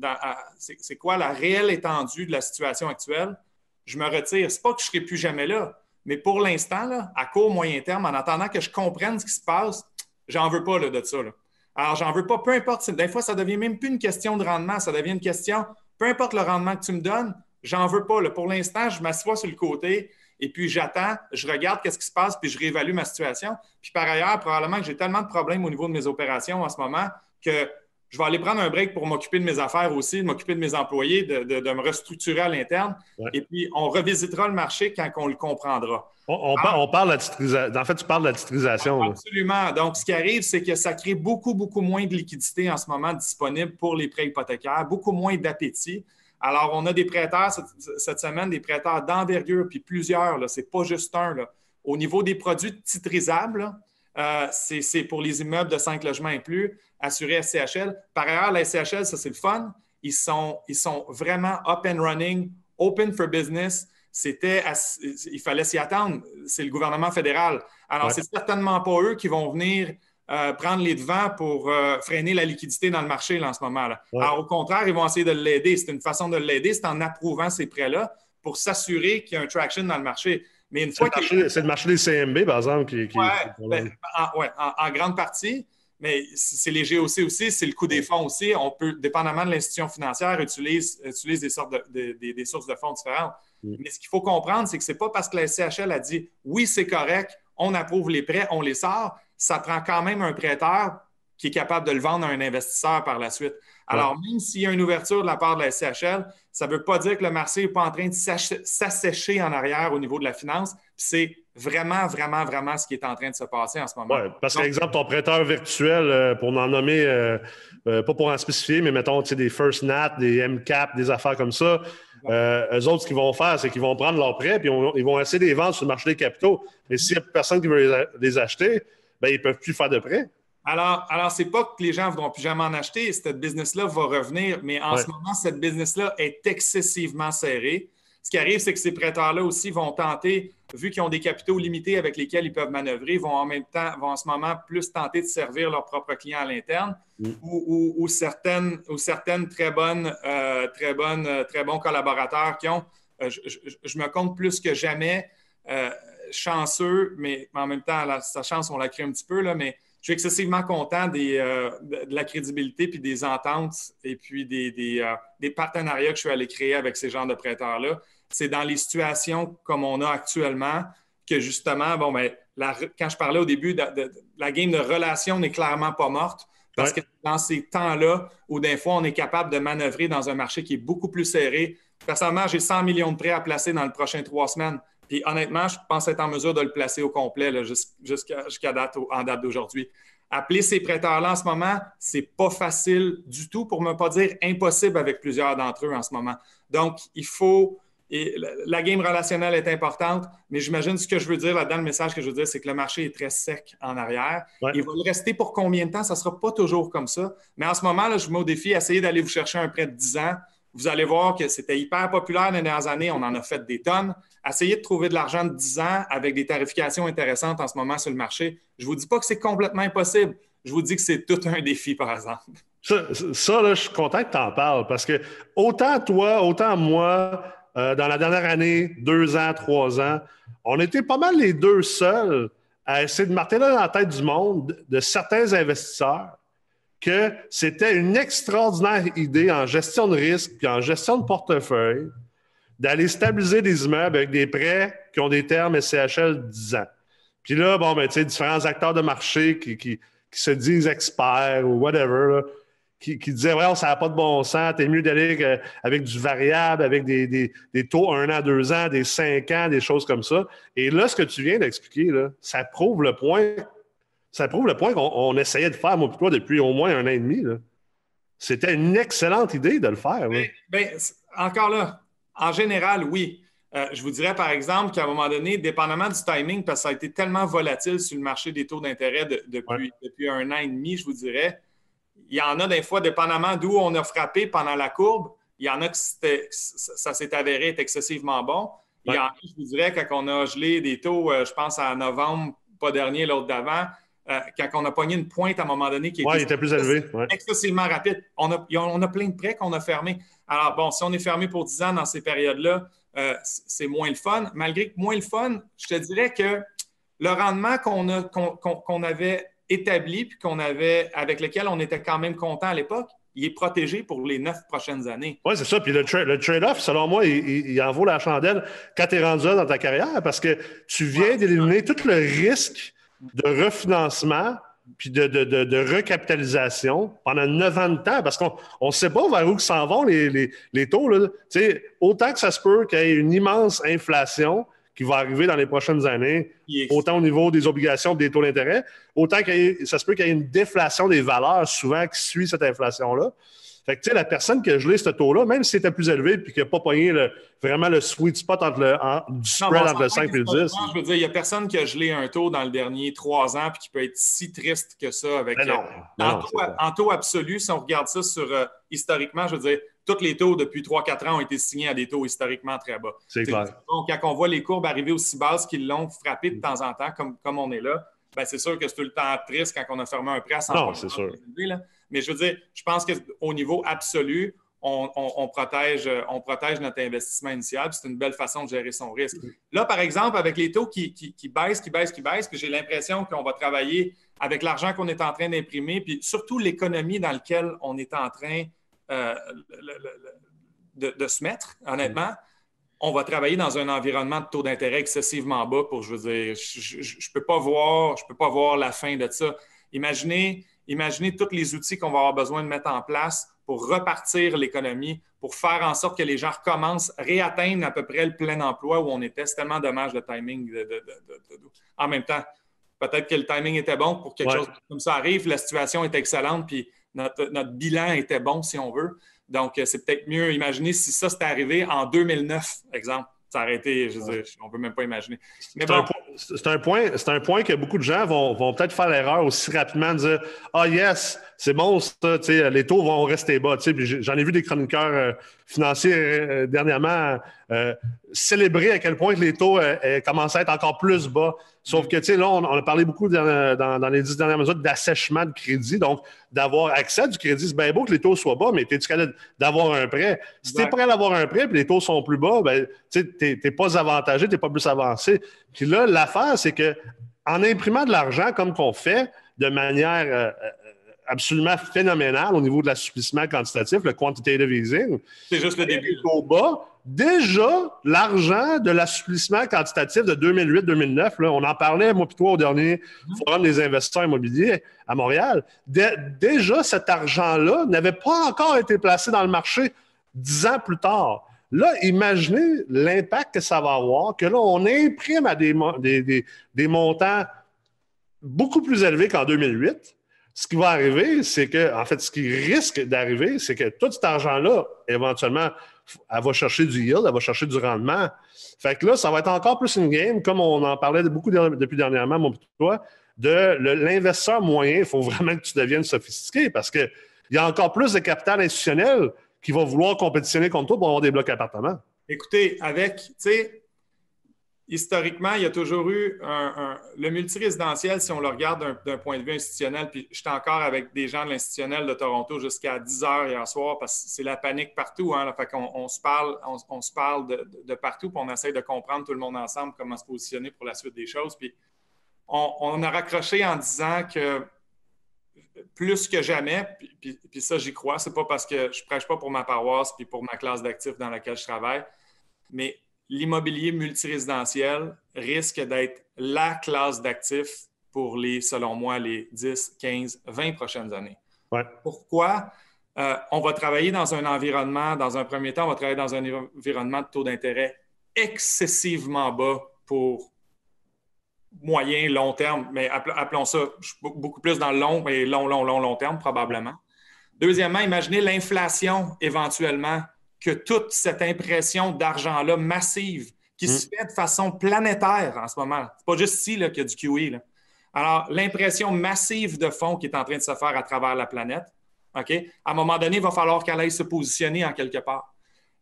c'est quoi la réelle étendue de la situation actuelle, je me retire. C'est pas que je ne serai plus jamais là, mais pour l'instant, à court, moyen terme, en attendant que je comprenne ce qui se passe, j'en veux pas là, de ça. Là. Alors, j'en veux pas, peu importe. Des fois, ça devient même plus une question de rendement, ça devient une question, peu importe le rendement que tu me donnes, j'en veux pas. Là. Pour l'instant, je m'assois sur le côté et puis j'attends, je regarde qu'est-ce qui se passe, puis je réévalue ma situation. Puis par ailleurs, probablement que j'ai tellement de problèmes au niveau de mes opérations en ce moment que je vais aller prendre un break pour m'occuper de mes affaires aussi, de m'occuper de mes employés, de, me restructurer à l'interne. Et puis, on revisitera le marché quand on le comprendra. On, parle de la titrisation. En fait, tu parles de la titrisation. Absolument. Donc, ce qui arrive, c'est que ça crée beaucoup, beaucoup moins de liquidités en ce moment disponibles pour les prêts hypothécaires, beaucoup moins d'appétit. Alors, on a des prêteurs cette, semaine, des prêteurs d'envergure, puis plusieurs, ce n'est pas juste un. Au niveau des produits titrisables, c'est pour les immeubles de 5 logements et plus, assurés SCHL. Par ailleurs, la SCHL, ça c'est le fun. Ils sont, ils sont vraiment up and running, open for business. C'était, il fallait s'y attendre. C'est le gouvernement fédéral. Alors, c'est certainement pas eux qui vont venir euh, prendre les devants pour euh, freiner la liquidité dans le marché en ce moment. là Alors, au contraire, ils vont essayer de l'aider. C'est une façon de l'aider, c'est en approuvant ces prêts-là pour s'assurer qu'il y a un traction dans le marché. Mais une fois C'est le marché des CMB, par exemple, qui. qui... Ben, en, grande partie. Mais c'est les GOC aussi, c'est le coût des fonds aussi. On peut, dépendamment de l'institution financière, utilise, utilise des, sortes de, des sources de fonds différentes. Mm. Mais ce qu'il faut comprendre, c'est que ce n'est pas parce que la SCHL a dit oui, c'est correct, on approuve les prêts, on les sort. Ça prend quand même un prêteur qui est capable de le vendre à un investisseur par la suite. Alors, même s'il y a une ouverture de la part de la SCHL, ça ne veut pas dire que le marché n'est pas en train de s'assécher en arrière au niveau de la finance. C'est vraiment, vraiment, vraiment ce qui est en train de se passer en ce moment. Oui, parce qu'exemple, ton prêteur virtuel, euh, pour en nommer, euh, euh, pas pour en spécifier, mais mettons des First Nat, des MCAP, des affaires comme ça, euh, eux autres, ce qu'ils vont faire, c'est qu'ils vont prendre leurs prêts puis ils vont essayer de les vendre sur le marché des capitaux. Mais s'il n'y a personne qui veut les, acheter, ben, ils ne peuvent plus faire de prêts. Alors, alors ce n'est pas que les gens ne voudront plus jamais en acheter. Cette business-là va revenir, mais en ce moment, cette business-là est excessivement serrée. Ce qui arrive, c'est que ces prêteurs-là aussi vont tenter, vu qu'ils ont des capitaux limités avec lesquels ils peuvent manœuvrer, vont en même temps, vont en ce moment plus tenter de servir leurs propres clients à l'interne mm. ou, certaines, ou certaines très bonnes, euh, très bonnes, euh, très bons collaborateurs qui ont, euh, je, me compte plus que jamais, chanceux, mais en même temps, sa chance, on la crée un petit peu, là, mais je suis excessivement content de, la crédibilité puis des ententes et puis des, des, partenariats que je suis allé créer avec ces genres de prêteurs-là c'est dans les situations comme on a actuellement que justement, bon, ben, quand je parlais au début, de, la game de relation n'est clairement pas morte. Parce que dans ces temps-là, où des fois, on est capable de manœuvrer dans un marché qui est beaucoup plus serré. Personnellement, j'ai 100 millions de prêts à placer dans les prochaines trois semaines. Puis honnêtement, je pense être en mesure de le placer au complet jusqu'à date, en date d'aujourd'hui. Appeler ces prêteurs-là en ce moment, c'est pas facile du tout, pour ne pas dire impossible avec plusieurs d'entre eux en ce moment. Donc, il faut, et la game relationnelle est importante, mais j'imagine ce que je veux dire là-dedans, le message que je veux dire, c'est que le marché est très sec en arrière. Il va le rester pour combien de temps? Ça ne sera pas toujours comme ça. Mais en ce moment, là, je vous mets au défi, essayez d'aller vous chercher un prêt de 10 ans. Vous allez voir que c'était hyper populaire les dernières années. On en a fait des tonnes. Essayez de trouver de l'argent de 10 ans avec des tarifications intéressantes en ce moment sur le marché. Je ne vous dis pas que c'est complètement impossible. Je vous dis que c'est tout un défi, par exemple. Ça, là, je suis content que tu en parles parce que autant toi, autant moi, euh, dans la dernière année, deux ans, trois ans, on était pas mal les deux seuls à essayer de marteler dans la tête du monde de certains investisseurs que c'était une extraordinaire idée en gestion de risque et en gestion de portefeuille d'aller stabiliser des immeubles avec des prêts qui ont des termes SCHL 10 ans. Puis là, bon, ben, tu sais, différents acteurs de marché qui, se disent experts ou whatever, qui, disait Ouais, ça n'a pas de bon sens, t'es mieux d'aller avec du variable, avec des, taux un an, deux ans, des cinq ans, des choses comme ça. Et là, ce que tu viens d'expliquer, ça prouve le point. Ça prouve le point qu'on essayait de faire, moi, toi, depuis au moins un an et demi. C'était une excellente idée de le faire. Ben, encore là, en général, oui. Euh, je vous dirais, par exemple, qu'à un moment donné, dépendamment du timing, parce que ça a été tellement volatile sur le marché des taux d'intérêt depuis, depuis un an et demi, je vous dirais, il y en a des fois, dépendamment d'où on a frappé pendant la courbe, il y en a que ça s'est avéré être excessivement bon. Il y en a, je vous dirais, quand on a gelé des taux, euh, je pense à novembre, pas dernier, l'autre d'avant, euh, quand on a pogné une pointe à un moment donné qui était, plus élevé. excessivement rapide. On a, on a plein de prêts qu'on a fermés. Alors, bon, si on est fermé pour 10 ans dans ces périodes-là, euh, c'est moins le fun. Malgré que moins le fun, je te dirais que le rendement qu'on avait établi puis qu'on avait, avec lequel on était quand même content à l'époque, il est protégé pour les neuf prochaines années. Oui, c'est ça. Puis le, trade-off, selon moi, il, en vaut la chandelle quand tu es rendu là dans ta carrière parce que tu viens d'éliminer tout le risque de refinancement puis de, recapitalisation pendant neuf ans de temps parce qu'on ne sait pas vers où s'en vont les, les, taux. Là. Autant que ça se peut qu'il y ait une immense inflation, qui va arriver dans les prochaines années, autant au niveau des obligations des taux d'intérêt, autant que ça se peut qu'il y ait une déflation des valeurs souvent qui suit cette inflation-là. Fait que, tu sais, la personne qui a gelé ce taux-là, même si c'était plus élevé puis qui n'a pas pogné vraiment le sweet spot entre le, du spread entre le 5 et le 10. Je veux dire, il n'y a personne qui a gelé un taux dans le dernier trois ans puis qui peut être si triste que ça avec. Non, euh, en, taux, absolu, si on regarde ça sur euh, historiquement, je veux dire, tous les taux depuis 3-4 ans ont été signés à des taux historiquement très bas. C'est clair. Donc, quand on voit les courbes arriver aussi basses qu'ils l'ont frappé de temps en temps, comme, comme on est là, ben c'est sûr que c'est tout le temps triste quand on a fermé un prêt à 100 Non, c'est sûr. Mais je veux dire, je pense qu'au niveau absolu, on, protège, on protège notre investissement initial. C'est une belle façon de gérer son risque. Là, par exemple, avec les taux qui, baissent, qui baissent, qui baissent, puis j'ai l'impression qu'on va travailler avec l'argent qu'on est en train d'imprimer, puis surtout l'économie dans laquelle on est en train euh, de, se mettre, honnêtement. On va travailler dans un environnement de taux d'intérêt excessivement bas pour, je veux dire, je ne peux pas voir, je peux pas voir la fin de ça. Imaginez, imaginez tous les outils qu'on va avoir besoin de mettre en place pour repartir l'économie, pour faire en sorte que les gens recommencent, réatteignent à peu près le plein emploi où on était. C'est tellement dommage le timing. en même temps, peut-être que le timing était bon pour quelque chose comme ça arrive. La situation est excellente, puis notre, notre bilan était bon, si on veut. Donc, c'est peut-être mieux. Imaginez si ça s'était arrivé en 2009, exemple ça aurait été, je veux dire, on ne peut même pas imaginer. C'est un, point, un point que beaucoup de gens vont, vont peut-être faire l'erreur aussi rapidement de dire Ah, yes, c'est bon, ça, les taux vont rester bas. J'en ai vu des chroniqueurs euh, financiers euh, dernièrement euh, célébrer à quel point les taux commencent à être encore plus bas. Sauf que, tu sais, là, on, a parlé beaucoup dans, les dix dernières mesures d'assèchement de crédit. Donc, d'avoir accès à du crédit, c'est bien beau que les taux soient bas, mais es-tu capable d'avoir un prêt? Si tu es prêt à avoir un prêt et les taux sont plus bas, ben, tu n'es pas avantagé, tu n'es pas plus avancé. Puis là, l'affaire, c'est que en imprimant de l'argent comme qu'on fait, de manière absolument phénoménale au niveau de l'assouplissement quantitatif, le quantitative easing. C'est juste le début. Au bas, déjà, l'argent de l'assouplissement quantitatif de 2008-2009, on en parlait, moi, puis toi, au dernier mm-hmm. Forum des investisseurs immobiliers à Montréal. déjà, cet argent-là n'avait pas encore été placé dans le marché dix ans plus tard. Là, imaginez l'impact que ça va avoir, que là, on imprime à des, des, des montants beaucoup plus élevés qu'en 2008 ce qui va arriver, c'est que, en fait, ce qui risque d'arriver, c'est que tout cet argent-là, éventuellement, elle va chercher du yield, elle va chercher du rendement. Fait que là, ça va être encore plus une game, comme on en parlait beaucoup depuis dernièrement, mon petit toi, de l'investisseur moyen. Il faut vraiment que tu deviennes sophistiqué parce qu'il y a encore plus de capital institutionnel qui va vouloir compétitionner contre toi pour avoir des blocs appartements. Écoutez, avec, tu sais, historiquement, il y a toujours eu un, le multirésidentiel, si on le regarde d'un point de vue institutionnel, puis j'étais encore avec des gens de l'institutionnel de Toronto jusqu'à 10 heures hier soir parce que c'est la panique partout. Hein, fait on se parle, on, se parle de, partout, puis on essaie de comprendre tout le monde ensemble comment se positionner pour la suite des choses. Puis on, a raccroché en disant que plus que jamais, puis, puis ça j'y crois, c'est pas parce que je prêche pas pour ma paroisse puis pour ma classe d'actifs dans laquelle je travaille, mais l'immobilier multirésidentiel risque d'être la classe d'actifs pour les, selon moi, les 10, 15, 20 prochaines années. Pourquoi? Euh, on va travailler dans un environnement, dans un premier temps, on va travailler dans un environnement de taux d'intérêt excessivement bas pour moyen, long terme, mais appelons ça beaucoup plus dans le long et long, long, long, long terme, probablement. Deuxièmement, imaginez l'inflation éventuellement que toute cette impression d'argent-là massive qui se hmm. fait de façon planétaire en ce moment. C'est pas juste ici qu'il y a du QE. Alors, l'impression massive de fonds qui est en train de se faire à travers la planète, OK? À un moment donné, il va falloir qu'elle aille se positionner en quelque part.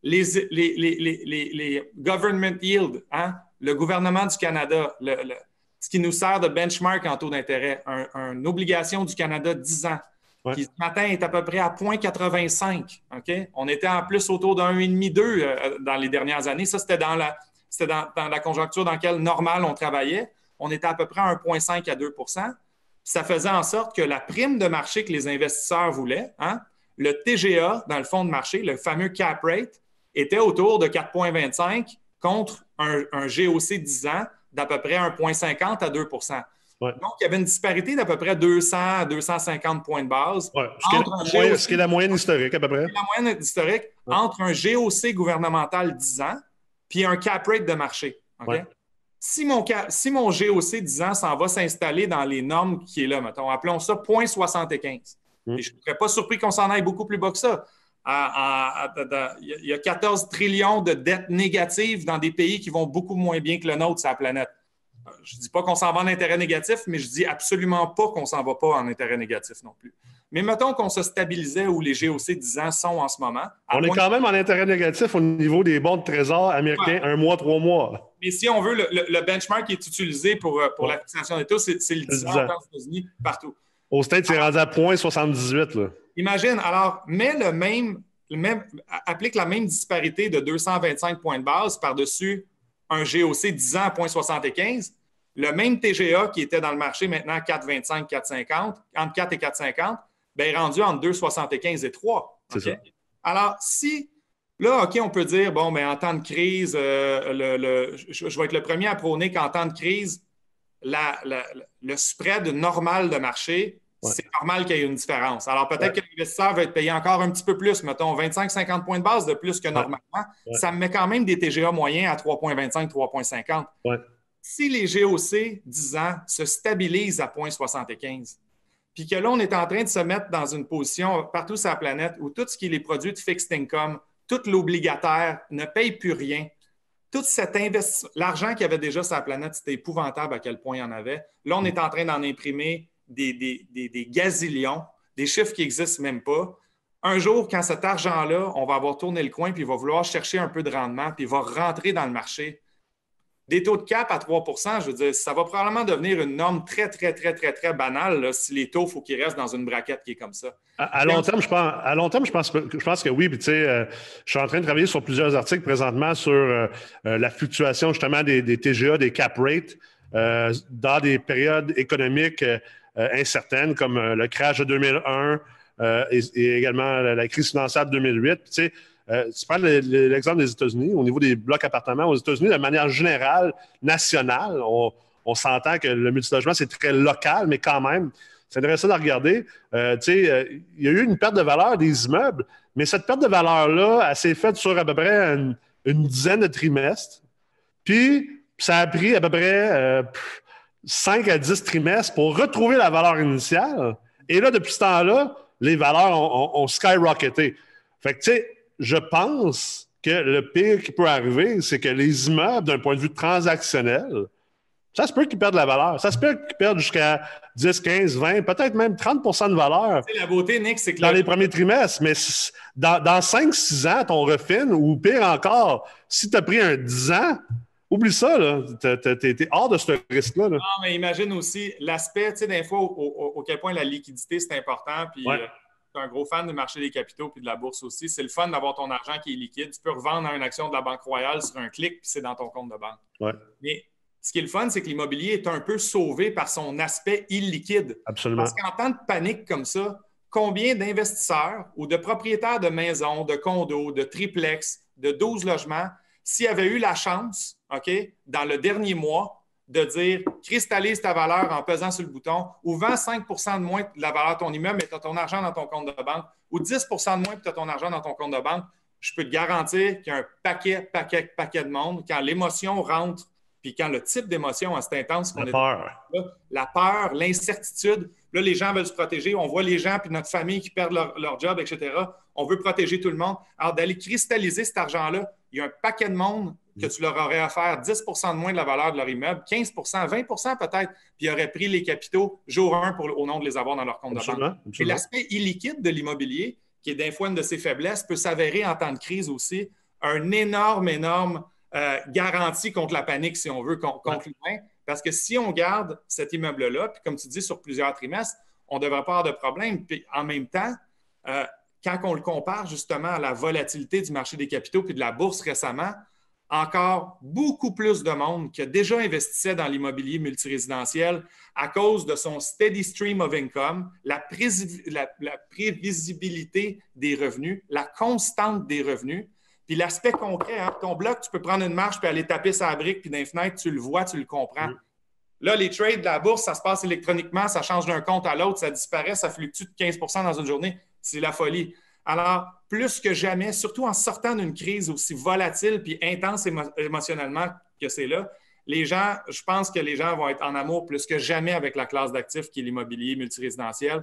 Les, les, government yield, hein? le gouvernement du Canada, ce qui nous sert de benchmark en taux d'intérêt, une obligation du Canada 10 ans, qui ce matin est à peu près à 0,85. OK? On était en plus autour d'un 1,5-2 euh, dans les dernières années. Ça, c'était dans la, dans, la conjoncture dans laquelle, normal, on travaillait. On était à peu près à 1,5 à 2% Ça faisait en sorte que la prime de marché que les investisseurs voulaient, hein, le TGA dans le fonds de marché, le fameux cap rate, était autour de 4,25 contre un, un GOC 10 ans d'à peu près 1,50 à 2 donc, il y avait une disparité d'à peu près 200 à 250 points de base. Ce, qui est la moyenne historique, à peu près. La moyenne historique entre un GOC gouvernemental 10 ans puis un cap rate de marché. Si, mon, si mon GOC 10 ans s'en va s'installer dans les normes qui est là, mettons, appelons ça 0,75. Mm. Et je ne serais pas surpris qu'on s'en aille beaucoup plus bas que ça. il y a 14 trillions de dettes négatives dans des pays qui vont beaucoup moins bien que le nôtre sur la planète. Je ne dis pas qu'on s'en va en intérêt négatif, mais je dis absolument pas qu'on s'en va pas en intérêt négatif non plus. Mais mettons qu'on se stabilisait où les GOC 10 ans sont en ce moment. On est quand même en intérêt négatif au niveau des bons de trésor américains, un mois, trois mois. Mais si on veut, le, benchmark qui est utilisé pour, euh, la fixation des taux, c'est le 10 ans aux États-Unis, partout. Au States, c'est rendu à 0,78. Imagine, alors, mets le même, le même, applique la même disparité de 225 points de base par-dessus un GOC 10 ans à 0,75 le même TGA qui était dans le marché maintenant 4,25, 4,50, entre 4 et 4,50, bien, est rendu entre 2,75 et 3. Alors, si là, OK, on peut dire, bon, mais en temps de crise, euh, le, je, vais être le premier à prôner qu'en temps de crise, le spread normal de marché, c'est normal qu'il y ait une différence. Alors, peut-être que l'investisseur va être payé encore un petit peu plus, mettons 25-50 points de base de plus que normalement. Ça me met quand même des TGA moyens à 3,25, 3,50. Si les GOC 10 ans se stabilisent à 0,75, puis que là, on est en train de se mettre dans une position partout sur la planète où tout ce qui est les produits de fixed income, tout l'obligataire ne paye plus rien. Tout cet investissement, l'argent qu'il y avait déjà sur la planète, c'était épouvantable à quel point il y en avait. Là, on est en train d'en imprimer des, des, des, gazillions, des chiffres qui n'existent même pas. Un jour, quand cet argent-là, on va avoir tourné le coin, puis il va vouloir chercher un peu de rendement, puis il va rentrer dans le marché, des taux de cap à 3% je veux dire, ça va probablement devenir une norme très, très, très, très, très banale si les taux, il faut qu'ils restent dans une braquette qui est comme ça. À, long, terme, je pense, à long terme, je pense, que oui. Puis, tu sais, euh, je suis en train de travailler sur plusieurs articles présentement sur euh, euh, la fluctuation justement des, TGA, des cap rates dans des périodes économiques incertaines comme le crash de 2001 et, et, également la, crise financière de 2008. Tu sais, euh, tu prends l'exemple des États-Unis, au niveau des blocs appartements, aux États-Unis, de manière générale, nationale, on, s'entend que le multilogement, c'est très local, mais quand même, c'est intéressant de regarder. Euh, euh, il y a eu une perte de valeur des immeubles, mais cette perte de valeur-là, elle s'est faite sur à peu près une, dizaine de trimestres. Puis, ça a pris à peu près 5 à 10 trimestres pour retrouver la valeur initiale. Et là, depuis ce temps-là, les valeurs ont, ont skyrocketé. Fait que, tu sais, je pense que le pire qui peut arriver, c'est que les immeubles, d'un point de vue transactionnel, ça se peut qu'ils perdent la valeur. Ça se peut qu'ils perdent jusqu'à 10, 15, 20, peut-être même 30% de valeur. C'est la beauté, Nick, c'est que. Dans les premiers trimestres. Mais dans, dans 5, 6 ans, ton refine, ou pire encore, si tu as pris un 10 ans, oublie ça, là. Tu es, hors de ce risque-là. Non, mais imagine aussi l'aspect, tu sais, des fois, au, quel point la liquidité, c'est important. Puis. Euh, un gros fan du marché des capitaux puis de la bourse aussi. C'est le fun d'avoir ton argent qui est liquide. Tu peux revendre une action de la Banque Royale sur un clic, puis c'est dans ton compte de banque. Mais ce qui est le fun, c'est que l'immobilier est un peu sauvé par son aspect illiquide. Absolument. Parce qu'en temps de panique comme ça, combien d'investisseurs ou de propriétaires de maisons, de condos, de triplex, de 12 logements, s'ils avaient eu la chance, OK, dans le dernier mois, de dire cristallise ta valeur en pesant sur le bouton ou vends 5 de moins de la valeur de ton immeuble, mais tu as ton argent dans ton compte de banque ou 10% de moins, et tu as ton argent dans ton compte de banque, je peux te garantir qu'il y a un paquet, paquet, paquet de monde. Quand l'émotion rentre, puis quand le type d'émotion assez intense la peur. la peur, l'incertitude, là, les gens veulent se protéger. On voit les gens puis notre famille qui perdent leur, leur job, etc. On veut protéger tout le monde. Alors, d'aller cristalliser cet argent-là, il y a un paquet de monde que tu leur aurais offert 10% de moins de la valeur de leur immeuble, 15% 20% peut-être, puis ils auraient pris les capitaux jour 1 pour, au nom de les avoir dans leur compte de banque. Et l'aspect illiquide de l'immobilier, qui est d'un fois une de ses faiblesses, peut s'avérer en temps de crise aussi un énorme, énorme euh, garantie contre la panique, si on veut, contre, l'humain. Parce que si on garde cet immeuble-là, puis comme tu dis, sur plusieurs trimestres, on ne devrait pas avoir de problème. Puis en même temps, euh, quand on le compare justement à la volatilité du marché des capitaux puis de la bourse récemment, encore beaucoup plus de monde qui a déjà investi dans l'immobilier multirésidentiel à cause de son steady stream of income, la, prévisibilité des revenus, la constante des revenus, puis l'aspect concret. Hein, ton bloc, tu peux prendre une marche puis aller taper sa brique, puis dans les fenêtres, tu le vois, tu le comprends. Là, les trades de la bourse, ça se passe électroniquement, ça change d'un compte à l'autre, ça disparaît, ça fluctue de 15% dans une journée. C'est la folie. Alors, plus que jamais, surtout en sortant d'une crise aussi volatile puis intense émotionnellement que c'est là, les gens, je pense que les gens vont être en amour plus que jamais avec la classe d'actifs qui est l'immobilier multirésidentiel,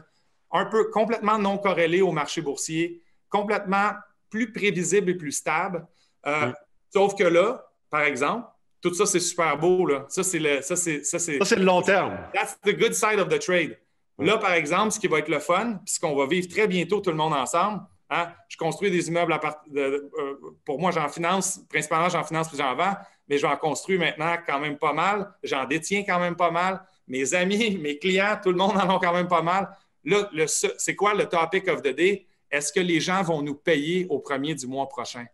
un peu complètement non corrélé au marché boursier, complètement plus prévisible et plus stable. Euh, sauf que là, par exemple, tout ça, c'est super beau. Là. Ça, c'est le, ça, c'est, ça, c'est, le long terme. That's the good side of the trade. Là, par exemple, ce qui va être le fun, puis ce qu'on va vivre très bientôt tout le monde ensemble, hein, je construis des immeubles à part, de, euh, pour moi, j'en finance, principalement j'en finance puis j'en vends, mais j'en construis maintenant quand même pas mal. J'en détiens quand même pas mal. Mes amis, [laughs] mes clients, tout le monde en a quand même pas mal. Là, c'est quoi le topic of the day? Est-ce que les gens vont nous payer au premier du mois prochain?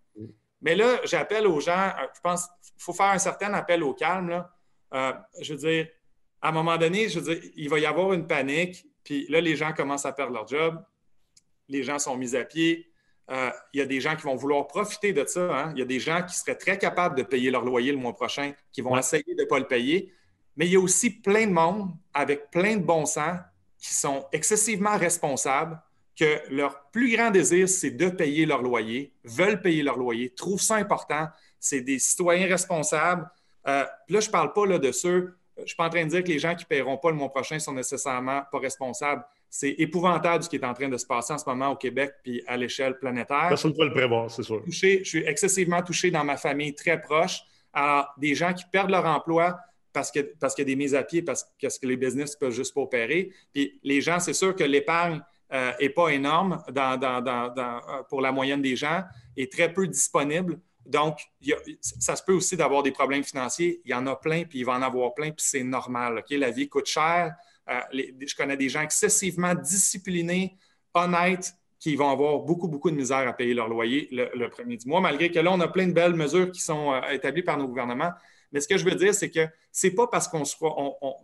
Mais là, j'appelle aux gens, euh, je pense qu'il faut faire un certain appel au calme. Là. Euh, je veux dire, à un moment donné, je veux dire, il va y avoir une panique, puis là, les gens commencent à perdre leur job, les gens sont mis à pied. Euh, il y a des gens qui vont vouloir profiter de ça. Hein. Il y a des gens qui seraient très capables de payer leur loyer le mois prochain, qui vont essayer de ne pas le payer. Mais il y a aussi plein de monde avec plein de bon sens qui sont excessivement responsables, que leur plus grand désir, c'est de payer leur loyer, veulent payer leur loyer, trouvent ça important. C'est des citoyens responsables. Euh, là, je ne parle pas là, de ceux je ne suis pas en train de dire que les gens qui ne paieront pas le mois prochain sont nécessairement pas responsables. C'est épouvantable ce qui est en train de se passer en ce moment au Québec puis à l'échelle planétaire. Personne ne peut le prévoir, c'est sûr. je suis excessivement touché dans ma famille très proche. à des gens qui perdent leur emploi parce qu'il parce y a des mises à pied, parce que les business ne peuvent juste pas opérer. Puis les gens, c'est sûr que l'épargne n'est euh, pas énorme euh, pour la moyenne des gens, est très peu disponible. Donc, ça se peut aussi d'avoir des problèmes financiers. Il y en a plein, puis il va en avoir plein, puis c'est normal. La vie coûte cher. Euh, je connais des gens excessivement disciplinés, honnêtes, qui vont avoir beaucoup, beaucoup de misère à payer leur loyer le, premier du mois, malgré que là, on a plein de belles mesures qui sont euh, établies par nos gouvernements. Mais ce que je veux dire, c'est que ce n'est pas parce qu'on soit.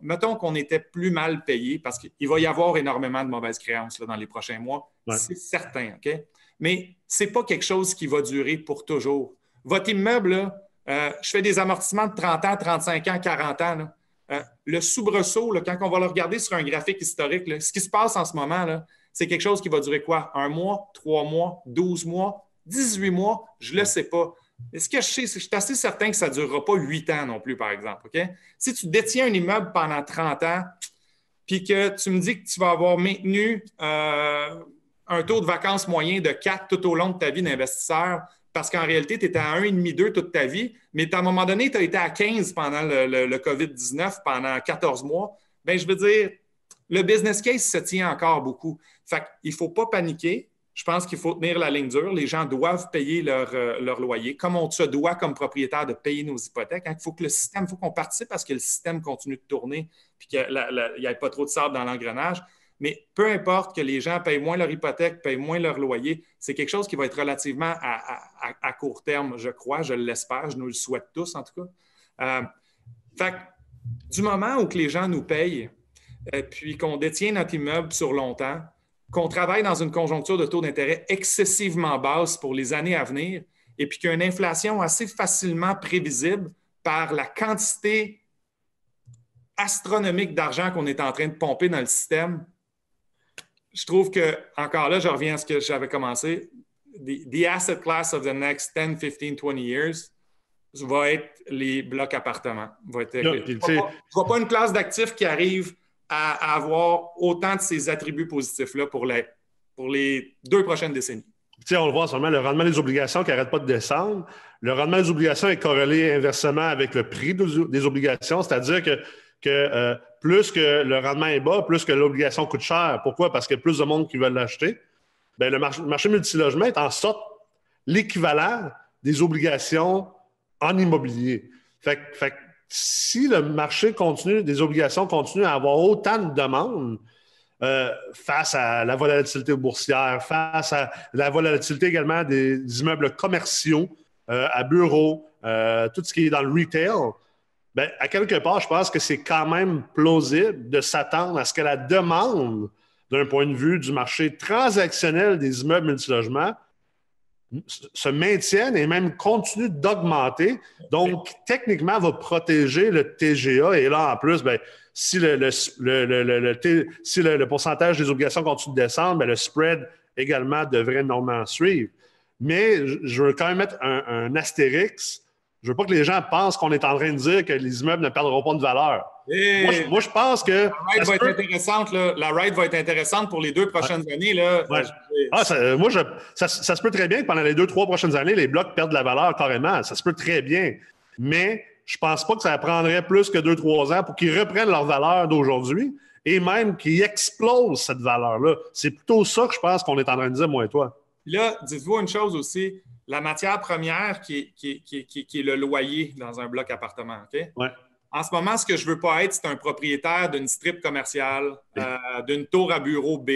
mettons qu'on était plus mal payé, parce qu'il va y avoir énormément de mauvaises créances dans les prochains mois. C'est certain, OK? Mais ce n'est pas quelque chose qui va durer pour toujours votre immeuble, euh, je fais des amortissements de 30 ans, 35 ans, 40 ans. Euh, le soubresaut, quand on va le regarder sur un graphique historique, ce qui se passe en ce moment, c'est quelque chose qui va durer quoi? Un mois, trois mois, 12 mois, 18 mois? Je ne le sais pas. Mais ce que je sais, c'est que je suis assez certain que ça ne durera pas 8 ans non plus, par exemple. Si tu détiens un immeuble pendant 30 ans, puis que tu me dis que tu vas avoir maintenu euh, un taux de vacances moyen de 4 tout au long de ta vie d'investisseur, parce qu'en réalité, tu étais à 1,5-2 toute ta vie, mais à un moment donné, tu as été à 15 pendant le, COVID-19, pendant 14 mois. Bien, je veux dire, le business case se tient encore beaucoup. Fait qu'il ne faut pas paniquer. Je pense qu'il faut tenir la ligne dure. Les gens doivent payer leur, euh, leur loyer, comme on se doit comme propriétaire de payer nos hypothèques. Hein. Il faut que le système, il faut qu'on participe parce que le système continue de tourner et qu'il n'y ait pas trop de sable dans l'engrenage. Mais peu importe que les gens payent moins leur hypothèque, payent moins leur loyer, c'est quelque chose qui va être relativement à, court terme, je crois, je l'espère, je nous le souhaite tous en tout cas. Euh, fait du moment où que les gens nous payent, euh, puis qu'on détient notre immeuble sur longtemps, qu'on travaille dans une conjoncture de taux d'intérêt excessivement basse pour les années à venir, et puis qu'il y a une inflation assez facilement prévisible par la quantité astronomique d'argent qu'on est en train de pomper dans le système, je trouve que, encore là, je reviens à ce que j'avais commencé. The, asset class of the next 10, 15, 20 years va être les blocs appartements. Va être, je ne vois, pas une classe d'actifs qui arrive à, avoir autant de ces attributs positifs-là pour les, pour les deux prochaines décennies. on le voit en ce moment, le rendement des obligations qui n'arrête pas de descendre. Le rendement des obligations est corrélé inversement avec le prix des obligations, c'est-à-dire que que euh, plus que le rendement est bas, plus que l'obligation coûte cher. Pourquoi? Parce qu'il y a plus de monde qui veulent l'acheter. Bien, le marché, multilogement est en sorte l'équivalent des obligations en immobilier. Fait si le marché continue, des obligations continuent à avoir autant de demandes, euh, face à la volatilité boursière, face à la volatilité également des, immeubles commerciaux, euh, à bureaux, tout ce qui est dans le retail, Bien, à quelque part, je pense que c'est quand même plausible de s'attendre à ce que la demande, d'un point de vue du marché transactionnel des immeubles multilogements, se maintienne et même continue d'augmenter. Donc, techniquement, va protéger le TGA. Et là, en plus, bien, si, le, pourcentage des obligations continue de descendre, bien, le spread également devrait normalement suivre. Mais je veux quand même mettre un astérix je veux pas que les gens pensent qu'on est en train de dire que les immeubles ne perdront pas de valeur. Moi, je, pense que. La ride va être intéressante. La ride va être intéressante pour les deux prochaines années. Là. Ah, ça, moi, ça, se peut très bien que pendant les deux, trois prochaines années, les blocs perdent de la valeur carrément. Ça se peut très bien. Mais je pense pas que ça prendrait plus que deux, trois ans pour qu'ils reprennent leur valeur d'aujourd'hui et même qu'ils explosent cette valeur-là. C'est plutôt ça que je pense qu'on est en train de dire, moi et toi. Là, dites-vous une chose aussi, la matière première qui est, qui, est le loyer dans un bloc appartement, OK? Ouais. En ce moment, ce que je ne veux pas être, c'est un propriétaire d'une strip commerciale, euh, d'une tour à bureau B.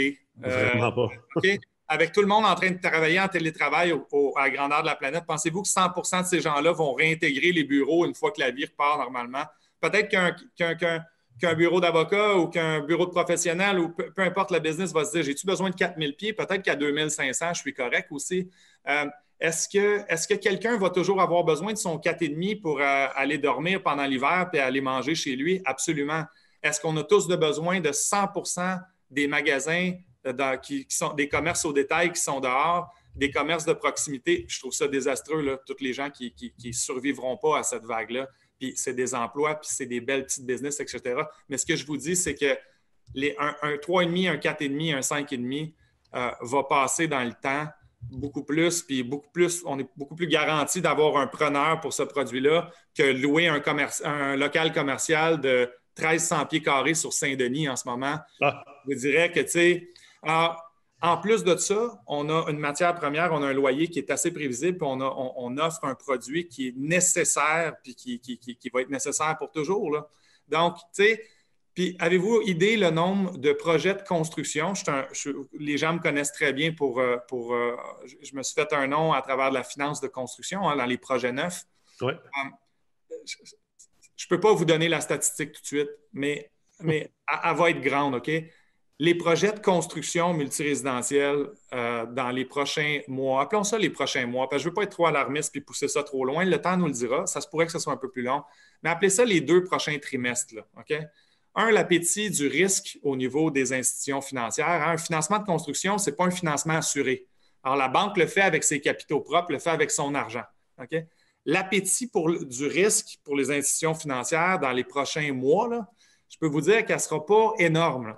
Euh, Vraiment pas. [laughs] Avec tout le monde en train de travailler en télétravail à la grandeur de la planète, pensez-vous que 100% de ces gens-là vont réintégrer les bureaux une fois que la vie repart normalement? Peut-être qu'un bureau d'avocat ou qu'un bureau de professionnel ou peu, importe le business va se dire j'ai-tu besoin de 4000 pieds? Peut-être qu'à 2500, je suis correct aussi. Euh, est-ce que, est que quelqu'un va toujours avoir besoin de son 4,5 pour euh, aller dormir pendant l'hiver et aller manger chez lui? Absolument. Est-ce qu'on a tous de besoin de 100% des magasins, euh, qui, sont des commerces au détail qui sont dehors, des commerces de proximité? Je trouve ça désastreux, là, tous les gens qui ne survivront pas à cette vague-là. Puis c'est des emplois, puis c'est des belles petites business, etc. Mais ce que je vous dis, c'est que les, un, un 3,5, un 4,5, un 5,5 euh, va passer dans le temps beaucoup plus, puis beaucoup plus, on est beaucoup plus garanti d'avoir un preneur pour ce produit-là que louer un, un local commercial de 1300 pieds carrés sur Saint-Denis en ce moment. Ah. Je dirais que, tu sais, en plus de ça, on a une matière première, on a un loyer qui est assez prévisible, puis on, offre un produit qui est nécessaire, puis qui, qui va être nécessaire pour toujours. Là. Donc, tu sais, puis, avez-vous idée le nombre de projets de construction? les gens me connaissent très bien pour. Euh, pour euh, je me suis fait un nom à travers la finance de construction hein, dans les projets neufs. Euh, je ne peux pas vous donner la statistique tout de suite, mais, mais [laughs] elle, va être grande, OK? Les projets de construction multirésidentielle dans les prochains mois, appelons ça les prochains mois, parce que je ne veux pas être trop alarmiste puis pousser ça trop loin. Le temps nous le dira. Ça se pourrait que ce soit un peu plus long, mais appelez ça les deux prochains trimestres, OK? Un, l'appétit du risque au niveau des institutions financières. Hein. Un financement de construction, ce n'est pas un financement assuré. Alors, la banque le fait avec ses capitaux propres, le fait avec son argent. L'appétit du risque pour les institutions financières dans les prochains mois, je peux vous dire qu'elle ne sera pas énorme.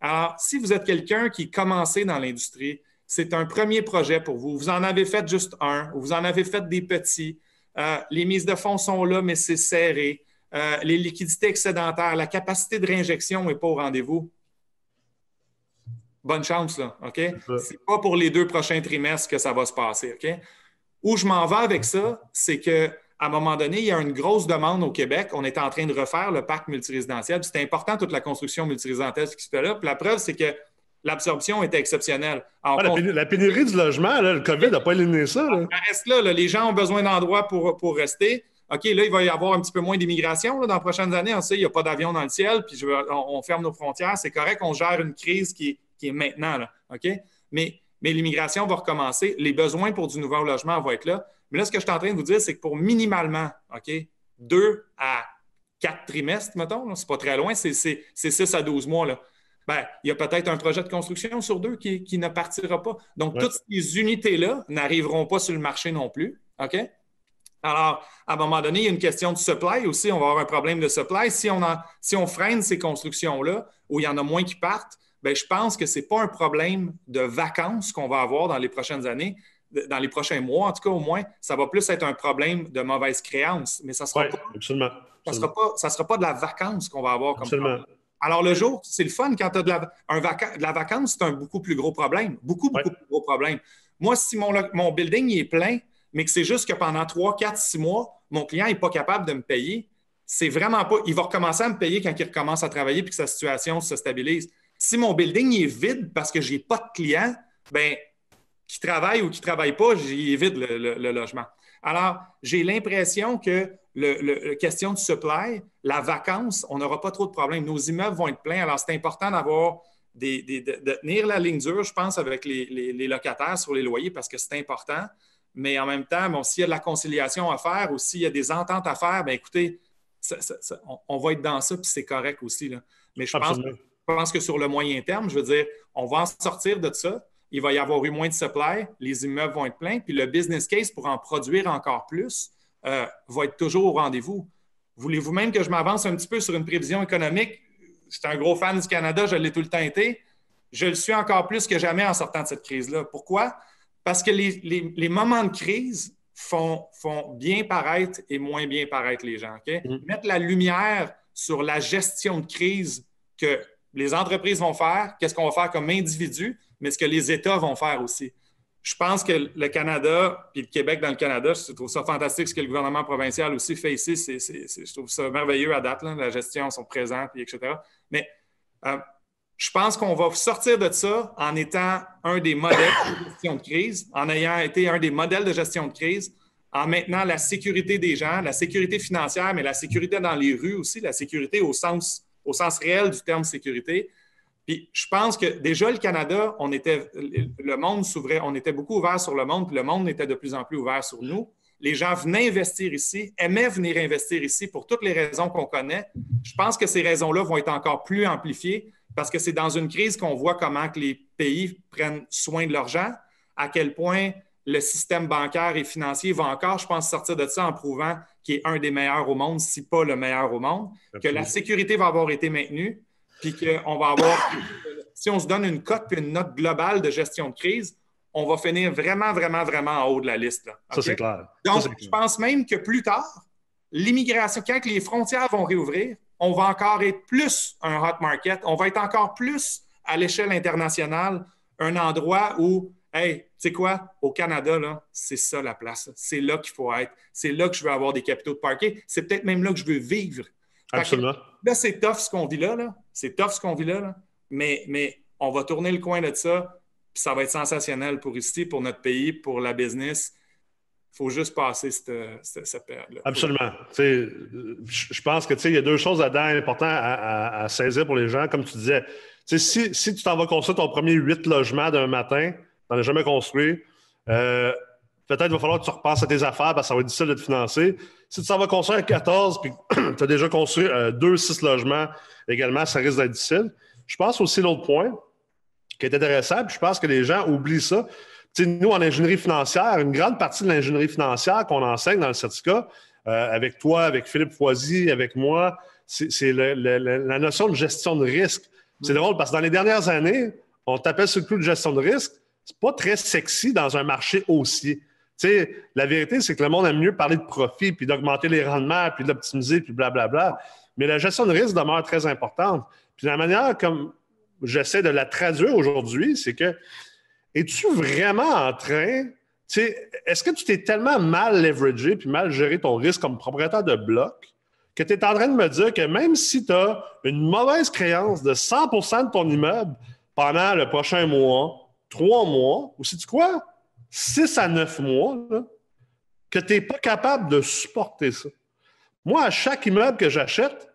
Alors, si vous êtes quelqu'un qui est commencé dans l'industrie, c'est un premier projet pour vous. Vous en avez fait juste un, ou vous en avez fait des petits. Euh, les mises de fonds sont là, mais c'est serré. Euh, les liquidités excédentaires, la capacité de réinjection n'est pas au rendez-vous. Bonne chance, là, OK? C'est pas pour les deux prochains trimestres que ça va se passer, OK? Où je m'en vais avec ça, c'est qu'à un moment donné, il y a une grosse demande au Québec. On est en train de refaire le parc multirésidentiel. C'est important, toute la construction multirésidentielle qui se fait là. Puis la preuve, c'est que l'absorption était exceptionnelle. Ah, la, pénurie du logement, le COVID n'a pas éliminé ça. Là. reste là, Les gens ont besoin d'endroits pour, pour rester. OK, là, il va y avoir un petit peu moins d'immigration dans les prochaines années. On sait qu'il n'y a pas d'avion dans le ciel, puis on, ferme nos frontières. C'est correct, on gère une crise qui est, maintenant. Là, OK? Mais, mais l'immigration va recommencer. Les besoins pour du nouveau logement vont être là. Mais là, ce que je suis en train de vous dire, c'est que pour minimalement, OK, deux à quatre trimestres, mettons, c'est pas très loin, c'est six à 12 mois. Là. Ben, il y a peut-être un projet de construction sur deux qui, ne partira pas. Donc, toutes ces unités-là n'arriveront pas sur le marché non plus. OK? Alors, à un moment donné, il y a une question de supply aussi. On va avoir un problème de supply. Si on, si on freine ces constructions-là, où il y en a moins qui partent, bien, je pense que ce n'est pas un problème de vacances qu'on va avoir dans les prochaines années, dans les prochains mois, en tout cas au moins. Ça va plus être un problème de mauvaise créance, mais ça ne sera, pas, absolument, Ça sera, sera pas de la vacance qu'on va avoir comme absolument. Alors, le jour, c'est le fun quand tu as de la, un de la vacance, c'est un beaucoup plus gros problème. Beaucoup, beaucoup plus gros problème. Moi, si mon, mon building est plein, mais que c'est juste que pendant 3, 4, 6 mois, mon client n'est pas capable de me payer, c'est vraiment pas. Il va recommencer à me payer quand il recommence à travailler et que sa situation se stabilise. Si mon building est vide parce que je n'ai pas de clients, ben qui travaille ou qui ne travaille pas, j'y vide le, logement. Alors, j'ai l'impression que le, question de supply, la vacance, on n'aura pas trop de problèmes. Nos immeubles vont être pleins. Alors, c'est important d'avoir des, de, tenir la ligne dure, je pense, avec les, locataires sur les loyers parce que c'est important. Mais en même temps, bon, s'il y a de la conciliation à faire ou s'il y a des ententes à faire, bien écoutez, on, va être dans ça, puis c'est correct aussi. Là. Mais je pense, que sur le moyen terme, je veux dire, on va en sortir de ça. Il va y avoir eu moins de supply, les immeubles vont être pleins, puis le business case pour en produire encore plus euh, va être toujours au rendez-vous. Voulez-vous même que je m'avance un petit peu sur une prévision économique? J'étais un gros fan du Canada, je l'ai tout le temps été. Je le suis encore plus que jamais en sortant de cette crise-là. Pourquoi? Parce que les, moments de crise font, font, bien paraître et moins bien paraître les gens. Mm. Mettre la lumière sur la gestion de crise que les entreprises vont faire, qu'est-ce qu'on va faire comme individu, mais ce que les États vont faire aussi je pense que le Canada, puis le Québec dans le Canada, je trouve ça fantastique ce que le gouvernement provincial aussi fait ici. je trouve ça merveilleux à date, la gestion, son présent, puis etc. Mais euh, je pense qu'on va sortir de ça en étant un des modèles de gestion de crise, en ayant été un des modèles de gestion de crise, en maintenant la sécurité des gens, la sécurité financière, mais la sécurité dans les rues aussi, la sécurité au sens, au sens réel du terme sécurité. Puis je pense que déjà, le Canada, on était, le monde s'ouvrait, on était beaucoup ouvert sur le monde, puis le monde était de plus en plus ouvert sur nous. Les gens venaient investir ici, aimaient venir investir ici pour toutes les raisons qu'on connaît. Je pense que ces raisons-là vont être encore plus amplifiées parce que c'est dans une crise qu'on voit comment que les pays prennent soin de leur gens, à quel point le système bancaire et financier va encore, je pense, sortir de ça en prouvant qu'il est un des meilleurs au monde, si pas le meilleur au monde, que la sécurité va avoir été maintenue, puis qu'on va avoir, si on se donne une cote puis une note globale de gestion de crise, on va finir vraiment, vraiment, vraiment en haut de la liste. Ça, c'est clair. Donc, je pense même que plus tard, l'immigration, quand les frontières vont réouvrir, on va encore être plus un hot market, on va être encore plus à l'échelle internationale, un endroit où, hey, tu sais quoi, au Canada, là, c'est ça la place. C'est là qu'il faut être. C'est là que je veux avoir des capitaux de parquet. C'est peut-être même là que je veux vivre. Absolument. là, c'est tough ce qu'on vit là. là. C'est tough ce qu'on vit là. Mais, mais on va tourner le coin de ça. Puis ça va être sensationnel pour ici, pour notre pays, pour la business. Il faut juste passer cette, cette, période-là. Absolument. Je pense qu'il y a deux choses là-dedans importantes à, saisir pour les gens. Comme tu disais, si, si tu t'en vas construire ton premier huit logements d'un matin, tu n'en as jamais construit, euh, peut-être va falloir que tu repasses à tes affaires parce que ça va être difficile de te financer. Si tu s'en vas construire 14 puis [clears throat] tu as déjà construit euh, deux, six logements également, ça risque d'être difficile. Je pense aussi l'autre point qui est intéressant, puis je pense que les gens oublient ça. nous, en ingénierie financière, une grande partie de l'ingénierie financière qu'on enseigne dans le certificat, euh, avec toi, avec Philippe Foisy, avec moi, c'est la notion de gestion de risque. C'est drôle parce que dans les dernières années, on t'appelle sur le coup de gestion de risque. C'est pas très sexy dans un marché haussier. Tu sais, la vérité, c'est que le monde aime mieux parler de profit, puis d'augmenter les rendements, puis d'optimiser, puis blablabla. Mais la gestion de risque demeure très importante. Puis la manière comme j'essaie de la traduire aujourd'hui, c'est que es-tu vraiment en train, est-ce que tu t'es tellement mal leveragé puis mal géré ton risque comme propriétaire de bloc que tu es en train de me dire que même si tu as une mauvaise créance de 100% de ton immeuble pendant le prochain mois, trois mois, ou si tu quoi, 6 à 9 mois, que tu n'es pas capable de supporter ça? Moi, à chaque immeuble que j'achète,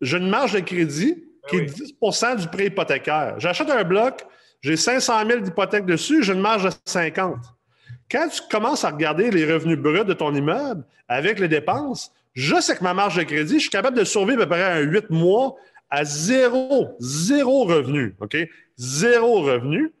j'ai une marge de crédit qui est 10% du prêt hypothécaire. J'achète un bloc, j'ai 500 000 d'hypothèque dessus, j'ai une marge de 50. Quand tu commences à regarder les revenus bruts de ton immeuble avec les dépenses, je sais que ma marge de crédit, je suis capable de survivre à peu près un 8 mois à zéro, zéro revenu, OK? Zéro revenu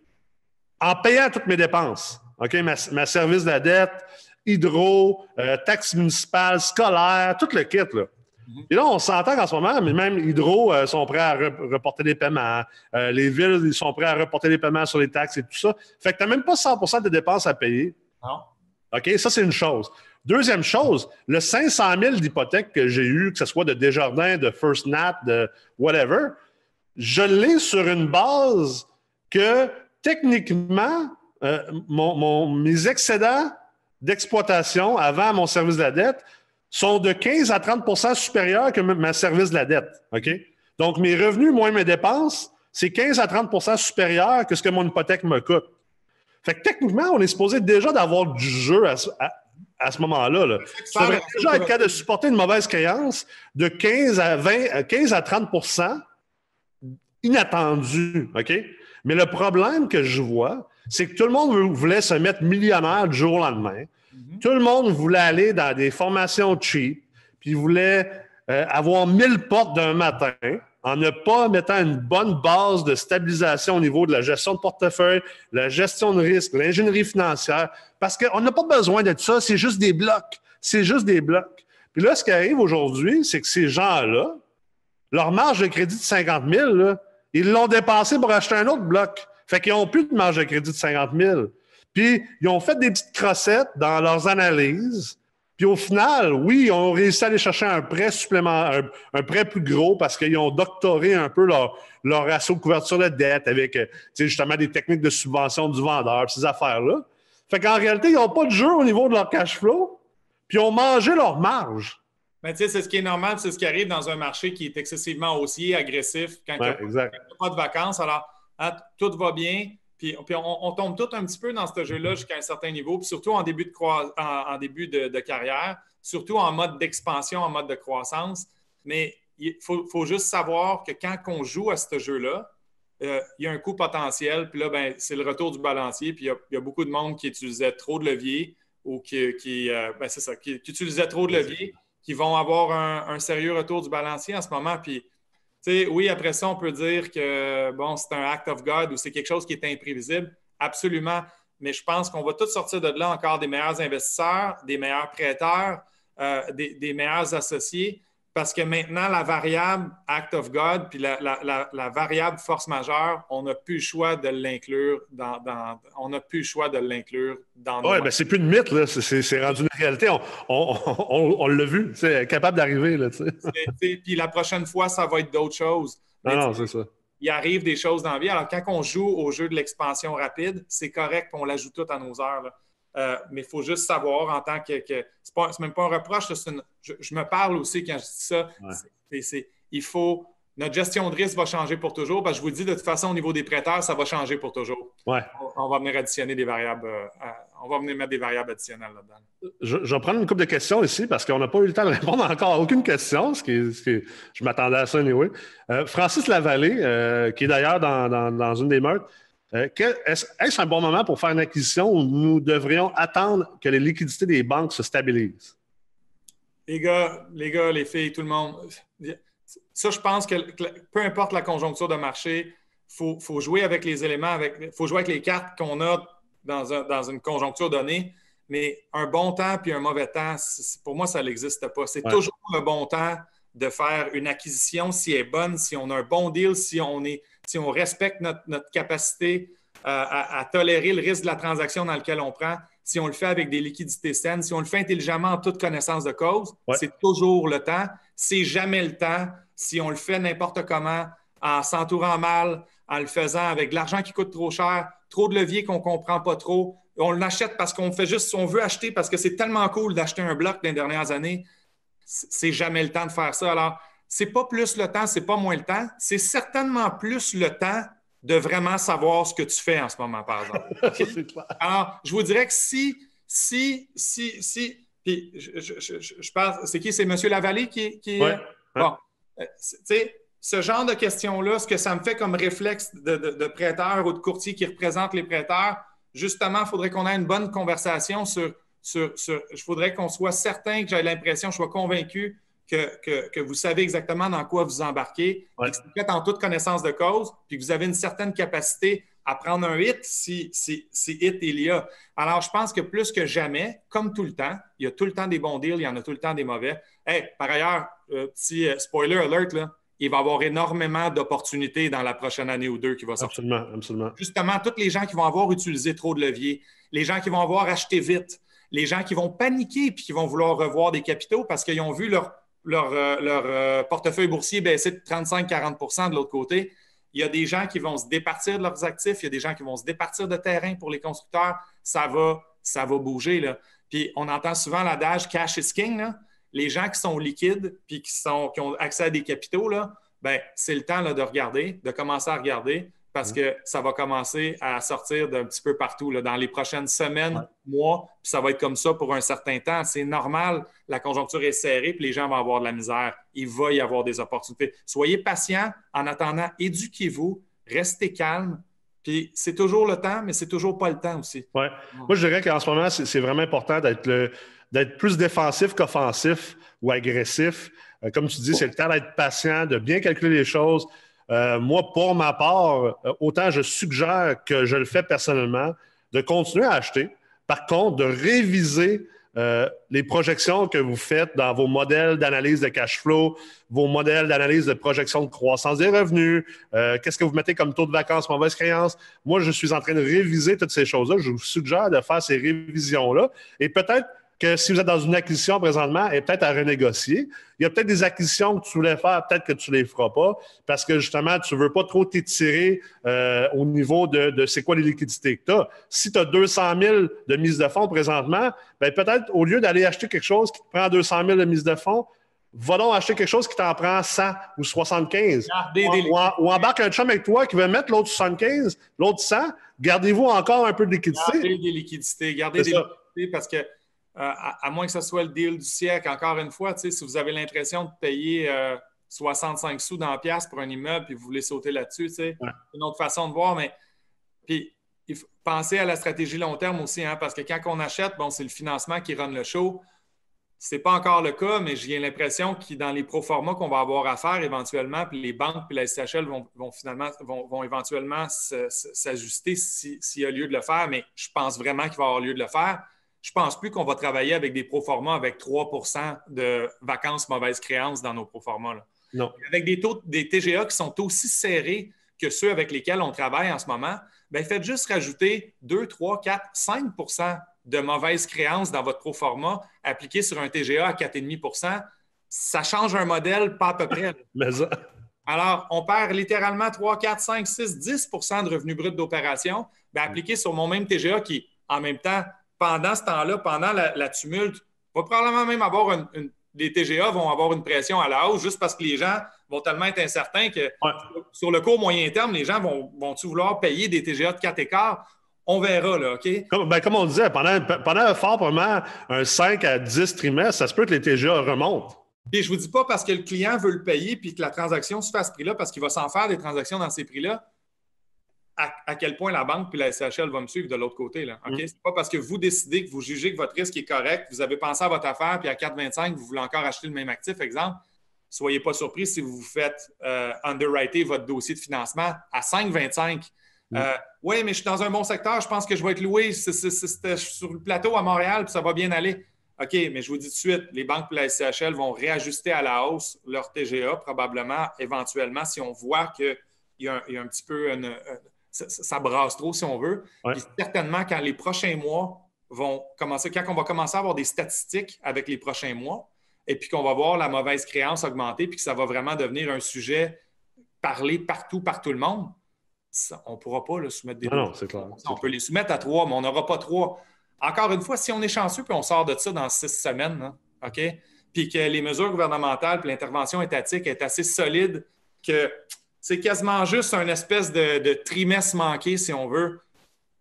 en payant toutes mes dépenses. OK, ma, service de la dette, hydro, euh, taxes municipales, scolaires, tout le kit. Là. Mhm. Et là, on s'entend qu'en ce moment, mais même Hydro euh, sont prêts à reporter des paiements. Euh, les villes ils sont prêts à reporter des paiements sur les taxes et tout ça. Fait que tu n'as même pas 100% de dépenses à payer. Non. OK, ça, c'est une chose. Deuxième chose, le 500 000 d'hypothèques que j'ai eu, que ce soit de Desjardins, de First Nat, de whatever, je l'ai sur une base que techniquement, euh, mes excédents d'exploitation avant mon service de la dette sont de 15 à 30% supérieurs que ma service de la dette. OK? Donc, mes revenus moins mes dépenses, c'est 15 à 30% supérieur que ce que mon hypothèque me coûte. Fait que techniquement, on est supposé déjà d'avoir du jeu à, ce moment-là. Là. Ça devrait déjà être capable de supporter une mauvaise créance de 15 à 20, 15 à 30% inattendue. OK? Mais le problème que je vois, c'est que tout le monde voulait se mettre millionnaire du jour au lendemain. Mhm. Tout le monde voulait aller dans des formations cheap, puis voulait euh, avoir 1000 portes d'un matin en ne pas mettant une bonne base de stabilisation au niveau de la gestion de portefeuille, la gestion de risque, l'ingénierie financière, parce qu'on n'a pas besoin de ça, c'est juste des blocs. C'est juste des blocs. Puis là, ce qui arrive aujourd'hui, c'est que ces gens-là, leur marge de crédit de 50 000, ils l'ont dépensé pour acheter un autre bloc. Fait qu'ils n'ont plus de marge de crédit de 50 000. Puis, ils ont fait des petites crossettes dans leurs analyses. Puis au final, oui, ils ont réussi à aller chercher un prêt supplémentaire, un, prêt plus gros parce qu'ils ont doctoré un peu leur, leur ratio de couverture de dette avec euh, justement des techniques de subvention du vendeur, ces affaires-là. Fait qu'en réalité, ils n'ont pas de jeu au niveau de leur cash flow, puis ils ont mangé leur marge. Mais tu sais, c'est ce qui est normal, c'est ce qui arrive dans un marché qui est excessivement haussier, agressif, quand il n'y a, pas de vacances. Alors, hein, tout va bien, puis, on, tombe tout un petit peu dans ce jeu-là jusqu'à un certain niveau, puis surtout en début de, en, début de, carrière, surtout en mode d'expansion, en mode de croissance. Mais il faut, juste savoir que quand on joue à ce jeu-là, euh, il y a un coût potentiel, puis là, ben, c'est le retour du balancier, puis il y, a, beaucoup de monde qui utilisait trop de levier ou qui, qui euh, ben, c'est ça, qui, utilisait trop de levier, qui vont avoir un, un, sérieux retour du balancier en ce moment. Puis oui, après ça, on peut dire que bon, c'est un act of God ou c'est quelque chose qui est imprévisible. Absolument. Mais je pense qu'on va tous sortir de là encore des meilleurs investisseurs, des meilleurs prêteurs, euh, des, meilleurs associés. Parce que maintenant, la variable act of God, puis la, variable force majeure, on n'a plus le choix de l'inclure dans, on n'a plus le choix de l'inclure dans. Oui, mais c'est plus une mythe, là. C'est, rendu une réalité. On, l'a vu, c'est capable d'arriver, là. Puis la prochaine fois, ça va être d'autres choses. non, non, c'est ça. Il arrive des choses dans la vie. Alors, quand on joue au jeu de l'expansion rapide, c'est correct, on l'ajoute tout à nos heures. Là. Euh, mais il faut juste savoir en tant que. que c'est même pas un reproche, je, me parle aussi quand je dis ça. il faut. Notre gestion de risque va changer pour toujours, parce que je vous dis, de toute façon, au niveau des prêteurs, ça va changer pour toujours. Ouais. On, va venir additionner des variables. Euh, on va venir mettre des variables additionnelles là-dedans. Je, vais prendre une couple de questions ici parce qu'on n'a pas eu le temps de répondre encore à aucune question, ce qui, je m'attendais à ça anyway. Euh, Francis Lavallée, qui est d'ailleurs dans, une des meurtres, euh, est-ce un bon moment pour faire une acquisition ou nous devrions attendre que les liquidités des banques se stabilisent? Les gars, les gars, les filles, tout le monde. Ça, je pense que peu importe la conjoncture de marché, il faut, jouer avec les éléments, il faut jouer avec les cartes qu'on a dans, une conjoncture donnée. Mais un bon temps puis un mauvais temps, pour moi, ça n'existe pas. C'est toujours le bon temps de faire une acquisition si elle est bonne, si on a un bon deal, si on est si on respecte notre, capacité euh, à, tolérer le risque de la transaction dans laquelle on prend, si on le fait avec des liquidités saines, si on le fait intelligemment en toute connaissance de cause, c'est toujours le temps. C'est jamais le temps si on le fait n'importe comment, en s'entourant mal, en le faisant avec de l'argent qui coûte trop cher, trop de leviers qu'on ne comprend pas trop. On l'achète parce qu'on fait juste, on veut acheter parce que c'est tellement cool d'acheter un bloc dans les dernières années. C'est jamais le temps de faire ça. Alors, c'est pas plus le temps, c'est pas moins le temps, c'est certainement plus le temps de vraiment savoir ce que tu fais en ce moment, par exemple. [laughs] Alors, je vous dirais que si, si, si, si, puis je, parle, c'est qui? C'est M. Lavallée qui, qui. Bon, euh, tu sais, ce genre de questions-là, ce que ça me fait comme réflexe de, de, prêteur ou de courtier qui représente les prêteurs, justement, il faudrait qu'on ait une bonne conversation sur. sur, sur je voudrais qu'on soit certain que j'ai l'impression, je sois convaincu que, vous savez exactement dans quoi vous embarquez, que vous faites en toute connaissance de cause, puis que vous avez une certaine capacité à prendre un hit si, si, hit il y a. Alors, je pense que plus que jamais, comme tout le temps, il y a tout le temps des bons deals, il y en a tout le temps des mauvais. Hey, par ailleurs, euh, petit euh, spoiler alert, là, il va y avoir énormément d'opportunités dans la prochaine année ou deux qui va sortir. Absolument, absolument. Justement, tous les gens qui vont avoir utilisé trop de leviers, les gens qui vont avoir acheté vite, les gens qui vont paniquer puis qui vont vouloir revoir des capitaux parce qu'ils ont vu leur leur, euh, euh, portefeuille boursier baisser de 35-40% de l'autre côté. Il y a des gens qui vont se départir de leurs actifs, il y a des gens qui vont se départir de terrain pour les constructeurs. Ça va, ça va bouger. Là. Puis on entend souvent l'adage cash is king. Les gens qui sont liquides puis qui, sont, qui ont accès à des capitaux, là, ben, c'est le temps de regarder, de commencer à regarder parce que ça va commencer à sortir d'un petit peu partout là, dans les prochaines semaines, mois, puis ça va être comme ça pour un certain temps. C'est normal, la conjoncture est serrée, puis les gens vont avoir de la misère. Il va y avoir des opportunités. Soyez patient en attendant, éduquez-vous, restez calme. Puis c'est toujours le temps, mais c'est toujours pas le temps aussi. Ouais. Moi, je dirais qu'en ce moment, c'est vraiment important d'être plus défensif qu'offensif ou agressif. Euh, comme tu dis, c'est le temps d'être patient, de bien calculer les choses, euh, moi, pour ma part, euh, autant je suggère que je le fais personnellement, de continuer à acheter. Par contre, de réviser euh, les projections que vous faites dans vos modèles d'analyse de cash flow, vos modèles d'analyse de projection de croissance des revenus, qu'est-ce que vous mettez comme taux de vacances, mauvaise créance. Moi, je suis en train de réviser toutes ces choses-là. Je vous suggère de faire ces révisions-là et peut-être que si vous êtes dans une acquisition présentement, est peut-être à renégocier. Il y a peut-être des acquisitions que tu voulais faire, peut-être que tu ne les feras pas, parce que justement, tu ne veux pas trop t'étirer euh, au niveau de, c'est quoi les liquidités que tu as. Si tu as 200 000 de mise de fonds présentement, ben peut-être au lieu d'aller acheter quelque chose qui te prend 200 000 de mise de fonds, va donc acheter quelque chose qui t'en prend 100 ou 75. Ou, ou, embarque un chum avec toi qui veut mettre l'autre 75, l'autre 100. Gardez-vous encore un peu de liquidité. Gardez des liquidités. Gardez des liquidités parce que euh, à, moins que ce soit le deal du siècle, encore une fois, si vous avez l'impression de payer 65 euh, sous dans la pièce pour un immeuble puis vous voulez sauter là-dessus, c'est une autre façon de voir, mais puis, il faut penser à la stratégie long terme aussi, hein, parce que quand on achète, bon, c'est le financement qui run le show. Ce n'est pas encore le cas, mais j'ai l'impression que dans les pro forma qu'on va avoir à faire éventuellement, puis les banques puis la SHL vont, finalement vont, éventuellement s'ajuster s'il y a lieu de le faire, mais je pense vraiment qu'il va y avoir lieu de le faire je ne pense plus qu'on va travailler avec des proformas avec 3% de vacances mauvaises créances dans nos proformas. Non. Avec des taux des TGA qui sont aussi serrés que ceux avec lesquels on travaille en ce moment, bien, faites juste rajouter 2, 3, 4, 5% de mauvaises créances dans votre proforma appliqué sur un TGA à 4,5% Ça change un modèle pas à peu près. [laughs] Alors, on perd littéralement 3, 4, 5, 6, 10% de revenus bruts d'opération, bien, appliqué sur mon même TGA qui, en même temps, pendant ce temps-là, pendant la, tumulte, va probablement même avoir une, les TGA vont avoir une pression à la hausse juste parce que les gens vont tellement être incertains que sur le court moyen terme, les gens vont, vont-ils vouloir payer des TGA de 4 écarts? On verra, là, OK? Comme, ben, comme on disait, pendant, pendant un fort, probablement un 5 à 10 trimestres, ça se peut que les TGA remontent. Et je ne vous dis pas parce que le client veut le payer puis que la transaction se fasse ce prix-là, parce qu'il va s'en faire des transactions dans ces prix-là à, quel point la banque puis la SHL va me suivre de l'autre côté. Ce n'est mm. pas parce que vous décidez que vous jugez que votre risque est correct, vous avez pensé à votre affaire, puis à 4,25, vous voulez encore acheter le même actif, exemple. Soyez pas surpris si vous faites euh, underwriter votre dossier de financement à 5,25. Mm. Euh, oui, mais je suis dans un bon secteur, je pense que je vais être loué C'était sur le plateau à Montréal, puis ça va bien aller. OK, mais je vous dis tout de suite, les banques et la SCHL vont réajuster à la hausse leur TGA probablement, éventuellement, si on voit qu'il y, a un petit peu une, ça, brasse trop si on veut. certainement, quand les prochains mois vont commencer, quand on va commencer à avoir des statistiques avec les prochains mois, et puis qu'on va voir la mauvaise créance augmenter, puis que ça va vraiment devenir un sujet parlé partout par tout le monde, on ne pourra pas le soumettre des. Non, c'est clair. On peut les soumettre à trois, mais on n'aura pas trois. Encore une fois, si on est chanceux, puis on sort de ça dans six semaines, hein, OK? Puis que les mesures gouvernementales, puis l'intervention étatique est assez solide que c'est quasiment juste un espèce de, trimestre manqué, si on veut.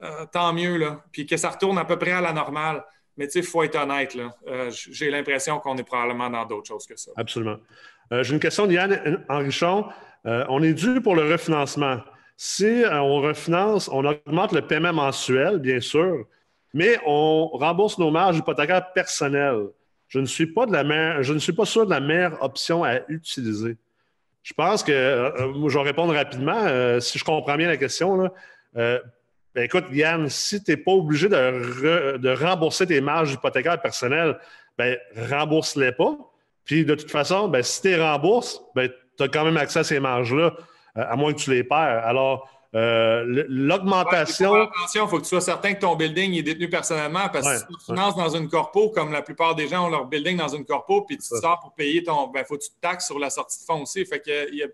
Euh, tant mieux, là. Puis que ça retourne à peu près à la normale. Mais tu sais, il faut être honnête, là. Euh, j'ai l'impression qu'on est probablement dans d'autres choses que ça. Absolument. Euh, j'ai une question d'Yann Henrichon. on est dû pour le refinancement. Si on refinance, on augmente le paiement mensuel, bien sûr, mais on rembourse nos marges hypothécaires personnelles. Je de je ne suis pas sûr de la meilleure option à utiliser. Je pense que, euh, euh, je vais répondre rapidement. Euh, si je comprends bien la question, ben, écoute, Yann, si tu n'es pas obligé de, rembourser tes marges hypothécaires personnelles, ben, rembourse-les pas. Puis de toute façon, ben, si tu les rembourses, ben, tu as quand même accès à ces marges-là, à moins que tu les perds. Alors, euh, l'augmentation. attention, il faut que tu sois certain que ton building est détenu personnellement parce que si tu finances dans une corpo, comme la plupart des gens ont leur building dans une corpo, puis tu te sors pour payer ton. Ben, faut que tu te taxes sur la sortie de fonds aussi. Fait qu'il y, a,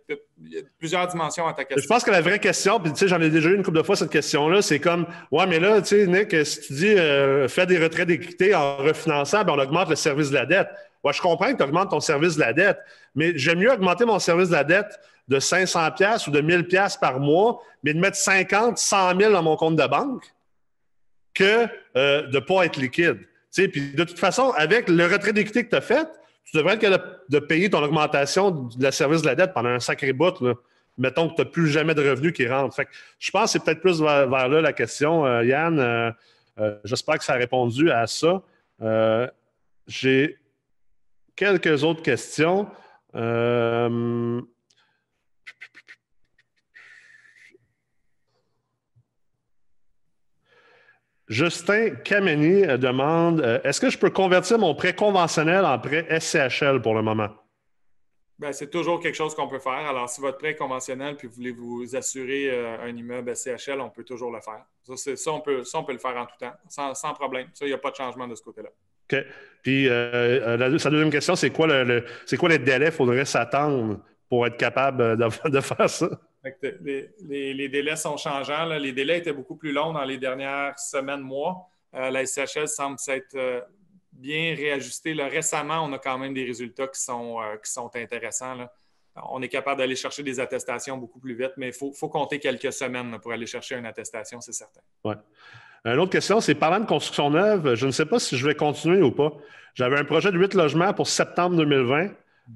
plusieurs dimensions à ta question. Je pense que la vraie question, puis tu sais, j'en ai déjà eu une couple de fois cette question-là, c'est comme Ouais, mais là, tu sais, Nick, si tu dis euh, fais des retraits d'équité en refinançant, ben, on augmente le service de la dette. Ouais, je comprends que tu augmentes ton service de la dette, mais j'aime mieux augmenter mon service de la dette de 500 pièces ou de 1000 pièces par mois, mais de mettre 50, 100 000 dans mon compte de banque que euh, de ne pas être liquide. Puis de toute façon, avec le retrait d'équité que tu as fait, tu devrais être capable de, payer ton augmentation de la service de la dette pendant un sacré bout. Mettons que tu n'as plus jamais de revenus qui rentrent. Fait je pense que c'est peut-être plus vers, là la question, euh, Yann. Euh, j'espère que ça a répondu à ça. J'ai quelques autres questions. Justin Kameni demande Est-ce que je peux convertir mon prêt conventionnel en prêt SCHL pour le moment? Ben, c'est toujours quelque chose qu'on peut faire. Alors, si votre prêt est conventionnel puis vous voulez vous assurer euh, un immeuble SCHL, on peut toujours le faire. Ça, ça, on, peut, ça on peut le faire en tout temps, sans, problème. Ça, il n'y a pas de changement de ce côté-là. OK. Puis, euh, euh, sa deuxième question, c'est quoi, le, c'est quoi les délais qu'il faudrait s'attendre pour être capable [laughs] de, faire ça? Les, délais sont changeants. Les délais étaient beaucoup plus longs dans les dernières semaines, mois. la SCHL semble s'être bien réajusté. récemment, on a quand même des résultats qui sont, euh, intéressants. On est capable d'aller chercher des attestations beaucoup plus vite, mais il faut, compter quelques semaines pour aller chercher une attestation, c'est certain. Ouais. Une autre question, c'est parlant de construction neuve, je ne sais pas si je vais continuer ou pas. J'avais un projet de 8 logements pour septembre 2020.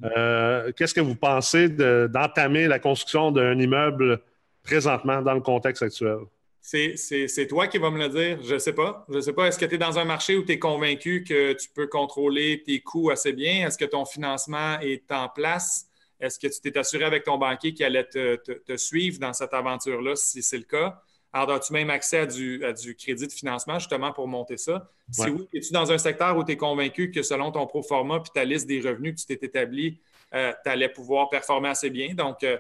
Euh, qu'est-ce que vous pensez d'entamer la construction d'un immeuble présentement dans le contexte actuel? C'est toi qui vas me le dire. Je ne sais pas. Je ne sais pas. Est-ce que tu es dans un marché où tu es convaincu que tu peux contrôler tes coûts assez bien? Est-ce que ton financement est en place? Est-ce que tu t'es assuré avec ton banquier qu'il allait te, suivre dans cette aventure-là, si c'est le cas? Alors, as-tu même accès à du, crédit de financement justement pour monter ça? Si oui, es-tu dans un secteur où tu es convaincu que selon ton pro forma puis ta liste des revenus que tu t'es établi, euh, tu allais pouvoir performer assez bien? Donc, euh,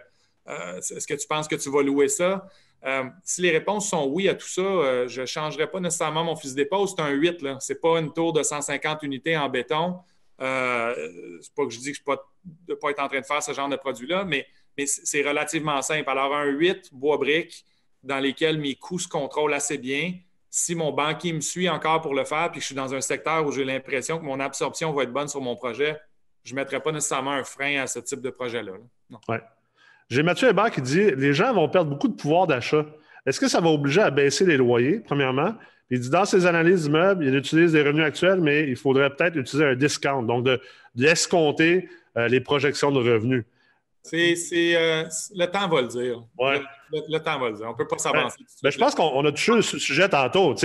euh, est-ce que tu penses que tu vas louer ça? Euh, si les réponses sont oui à tout ça, je ne changerai pas nécessairement mon fusil d'épaule. C'est un 8. Ce n'est pas une tour de 150 unités en béton. Euh, c'est pas que je dis que je ne peux pas être en train de faire ce genre de produit-là, mais, c'est relativement simple. Alors, un 8 bois briques dans lesquels mes coûts se contrôlent assez bien. Si mon banquier me suit encore pour le faire, puis que je suis dans un secteur où j'ai l'impression que mon absorption va être bonne sur mon projet, je ne mettrai pas nécessairement un frein à ce type de projet-là. Ouais. J'ai Mathieu Hébert qui dit les gens vont perdre beaucoup de pouvoir d'achat. Est-ce que ça va obliger à baisser les loyers, premièrement? Il dit dans ses analyses d'immeubles, il utilise des revenus actuels, mais il faudrait peut-être utiliser un discount, donc d'escompter euh, les projections de revenus. C'est, euh, le temps va le dire. Le, temps va le dire. On ne peut pas s'avancer. Ben, ben, je pense qu'on a touché ce sujet tantôt.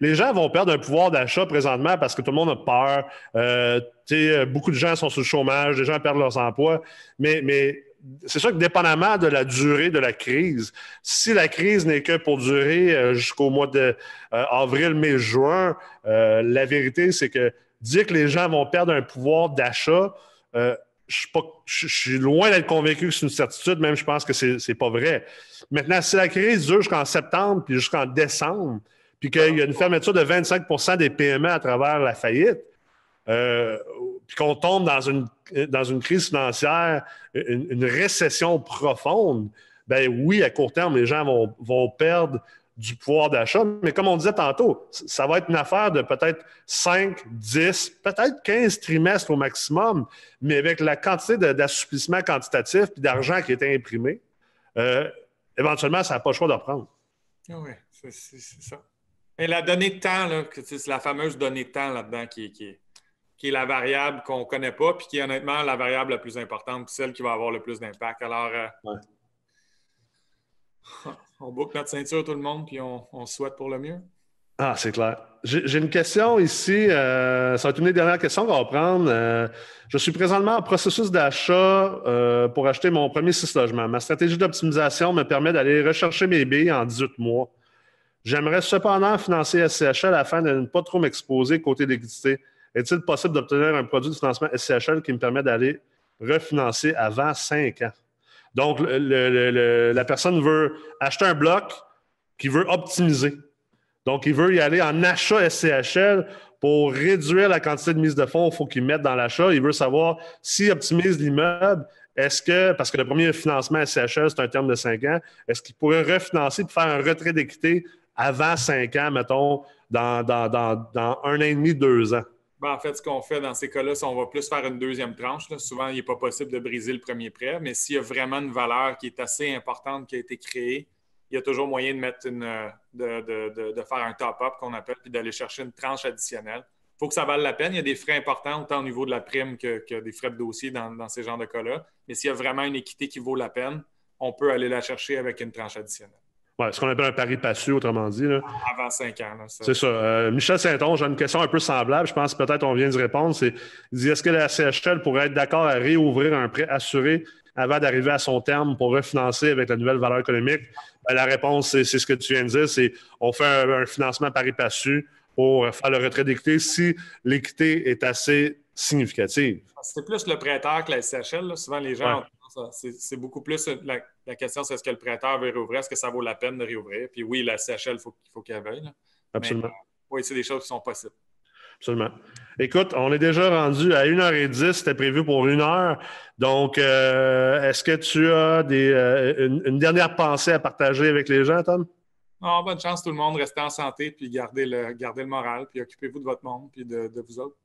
les gens vont perdre un pouvoir d'achat présentement parce que tout le monde a peur. Euh, beaucoup de gens sont sous le chômage, les gens perdent leurs emplois. Mais, mais c'est sûr que dépendamment de la durée de la crise, si la crise n'est que pour durer euh, jusqu'au mois de euh, avril, mai, juin, euh, la vérité, c'est que dire que les gens vont perdre un pouvoir d'achat, je, suis loin d'être convaincu que c'est une certitude, même je pense que c'est n'est pas vrai. Maintenant, si la crise dure jusqu'en septembre puis jusqu'en décembre, puis qu'il y a une fermeture de 25% des PME à travers la faillite, puis qu'on tombe dans une, dans une crise financière, une, récession profonde, ben oui, à court terme, les gens vont, vont perdre du pouvoir d'achat. Mais comme on disait tantôt, ça va être une affaire de peut-être 5, 10, peut-être 15 trimestres au maximum, mais avec la quantité d'assouplissement quantitatif et d'argent qui est imprimé, euh, éventuellement, ça n'a pas le choix de reprendre. Ah oui, c'est ça. Et la donnée de temps, c'est la fameuse donnée de temps là-dedans qui, qui, est qui est la variable qu'on ne connaît pas, puis qui est honnêtement la variable la plus importante, celle qui va avoir le plus d'impact. Alors, euh, on boucle notre ceinture, tout le monde, puis on, souhaite pour le mieux. Ah, c'est clair. J'ai une question ici. Euh, ça va être une des dernières questions qu'on va prendre. Euh, je suis présentement en processus d'achat pour acheter mon premier six logements. Ma stratégie d'optimisation me permet d'aller rechercher mes billes en 18 mois. J'aimerais cependant financer SCHL afin de ne pas trop m'exposer côté liquidité. Est-il possible d'obtenir un produit de financement SCHL qui me permet d'aller refinancer avant cinq ans? Donc, la personne veut acheter un bloc qui veut optimiser. Donc, il veut y aller en achat SCHL pour réduire la quantité de mise de fonds qu'il faut qu'il mette dans l'achat. Il veut savoir s'il optimise l'immeuble, est-ce que, parce que le premier financement SCHL, c'est un terme de cinq ans, est-ce qu'il pourrait refinancer pour faire un retrait d'équité avant cinq ans, mettons, dans un an et demi, deux ans? Ben, en fait, ce qu'on fait dans ces cas-là, c'est qu'on va plus faire une deuxième tranche. Souvent, il n'est pas possible de briser le premier prêt, mais s'il y a vraiment une valeur qui est assez importante qui a été créée, il y a toujours moyen de mettre une, de, faire un top-up qu'on appelle, puis d'aller chercher une tranche additionnelle. Il faut que ça vaille la peine. Il y a des frais importants, autant au niveau de la prime que, des frais de dossier dans, dans ces genres de cas-là. Mais s'il y a vraiment une équité qui vaut la peine, on peut aller la chercher avec une tranche additionnelle ce qu'on appelle un pari patient, autrement dit. Avant cinq ans. C'est ça. Euh, Michel Saint-Onge, j'ai une question un peu semblable. Je pense que peut-être on vient d'y répondre. C'est, il dit est-ce que la CHL pourrait être d'accord à réouvrir un prêt assuré avant d'arriver à son terme pour refinancer avec la nouvelle valeur économique? Ben, la réponse, c'est ce que tu viens de dire, c'est on fait un, financement pari passu pour faire le retrait d'équité si l'équité est assez significative. C'est plus le prêteur que la SCHL. Souvent, les gens, c'est beaucoup plus la, question, c'est est-ce que le prêteur veut réouvrir? Est-ce que ça vaut la peine de réouvrir? Puis oui, la SCHL, il faut, faut qu'elle veuille. Absolument. Euh, oui, c'est des choses qui sont possibles. Absolument. Écoute, on est déjà rendu à 1h10, c'était prévu pour une heure. Donc, euh, est-ce que tu as des, euh, une, dernière pensée à partager avec les gens, Tom? Bonne chance tout le monde, restez en santé, puis gardez le, gardez le moral, puis occupez-vous de votre monde, puis de, vous autres.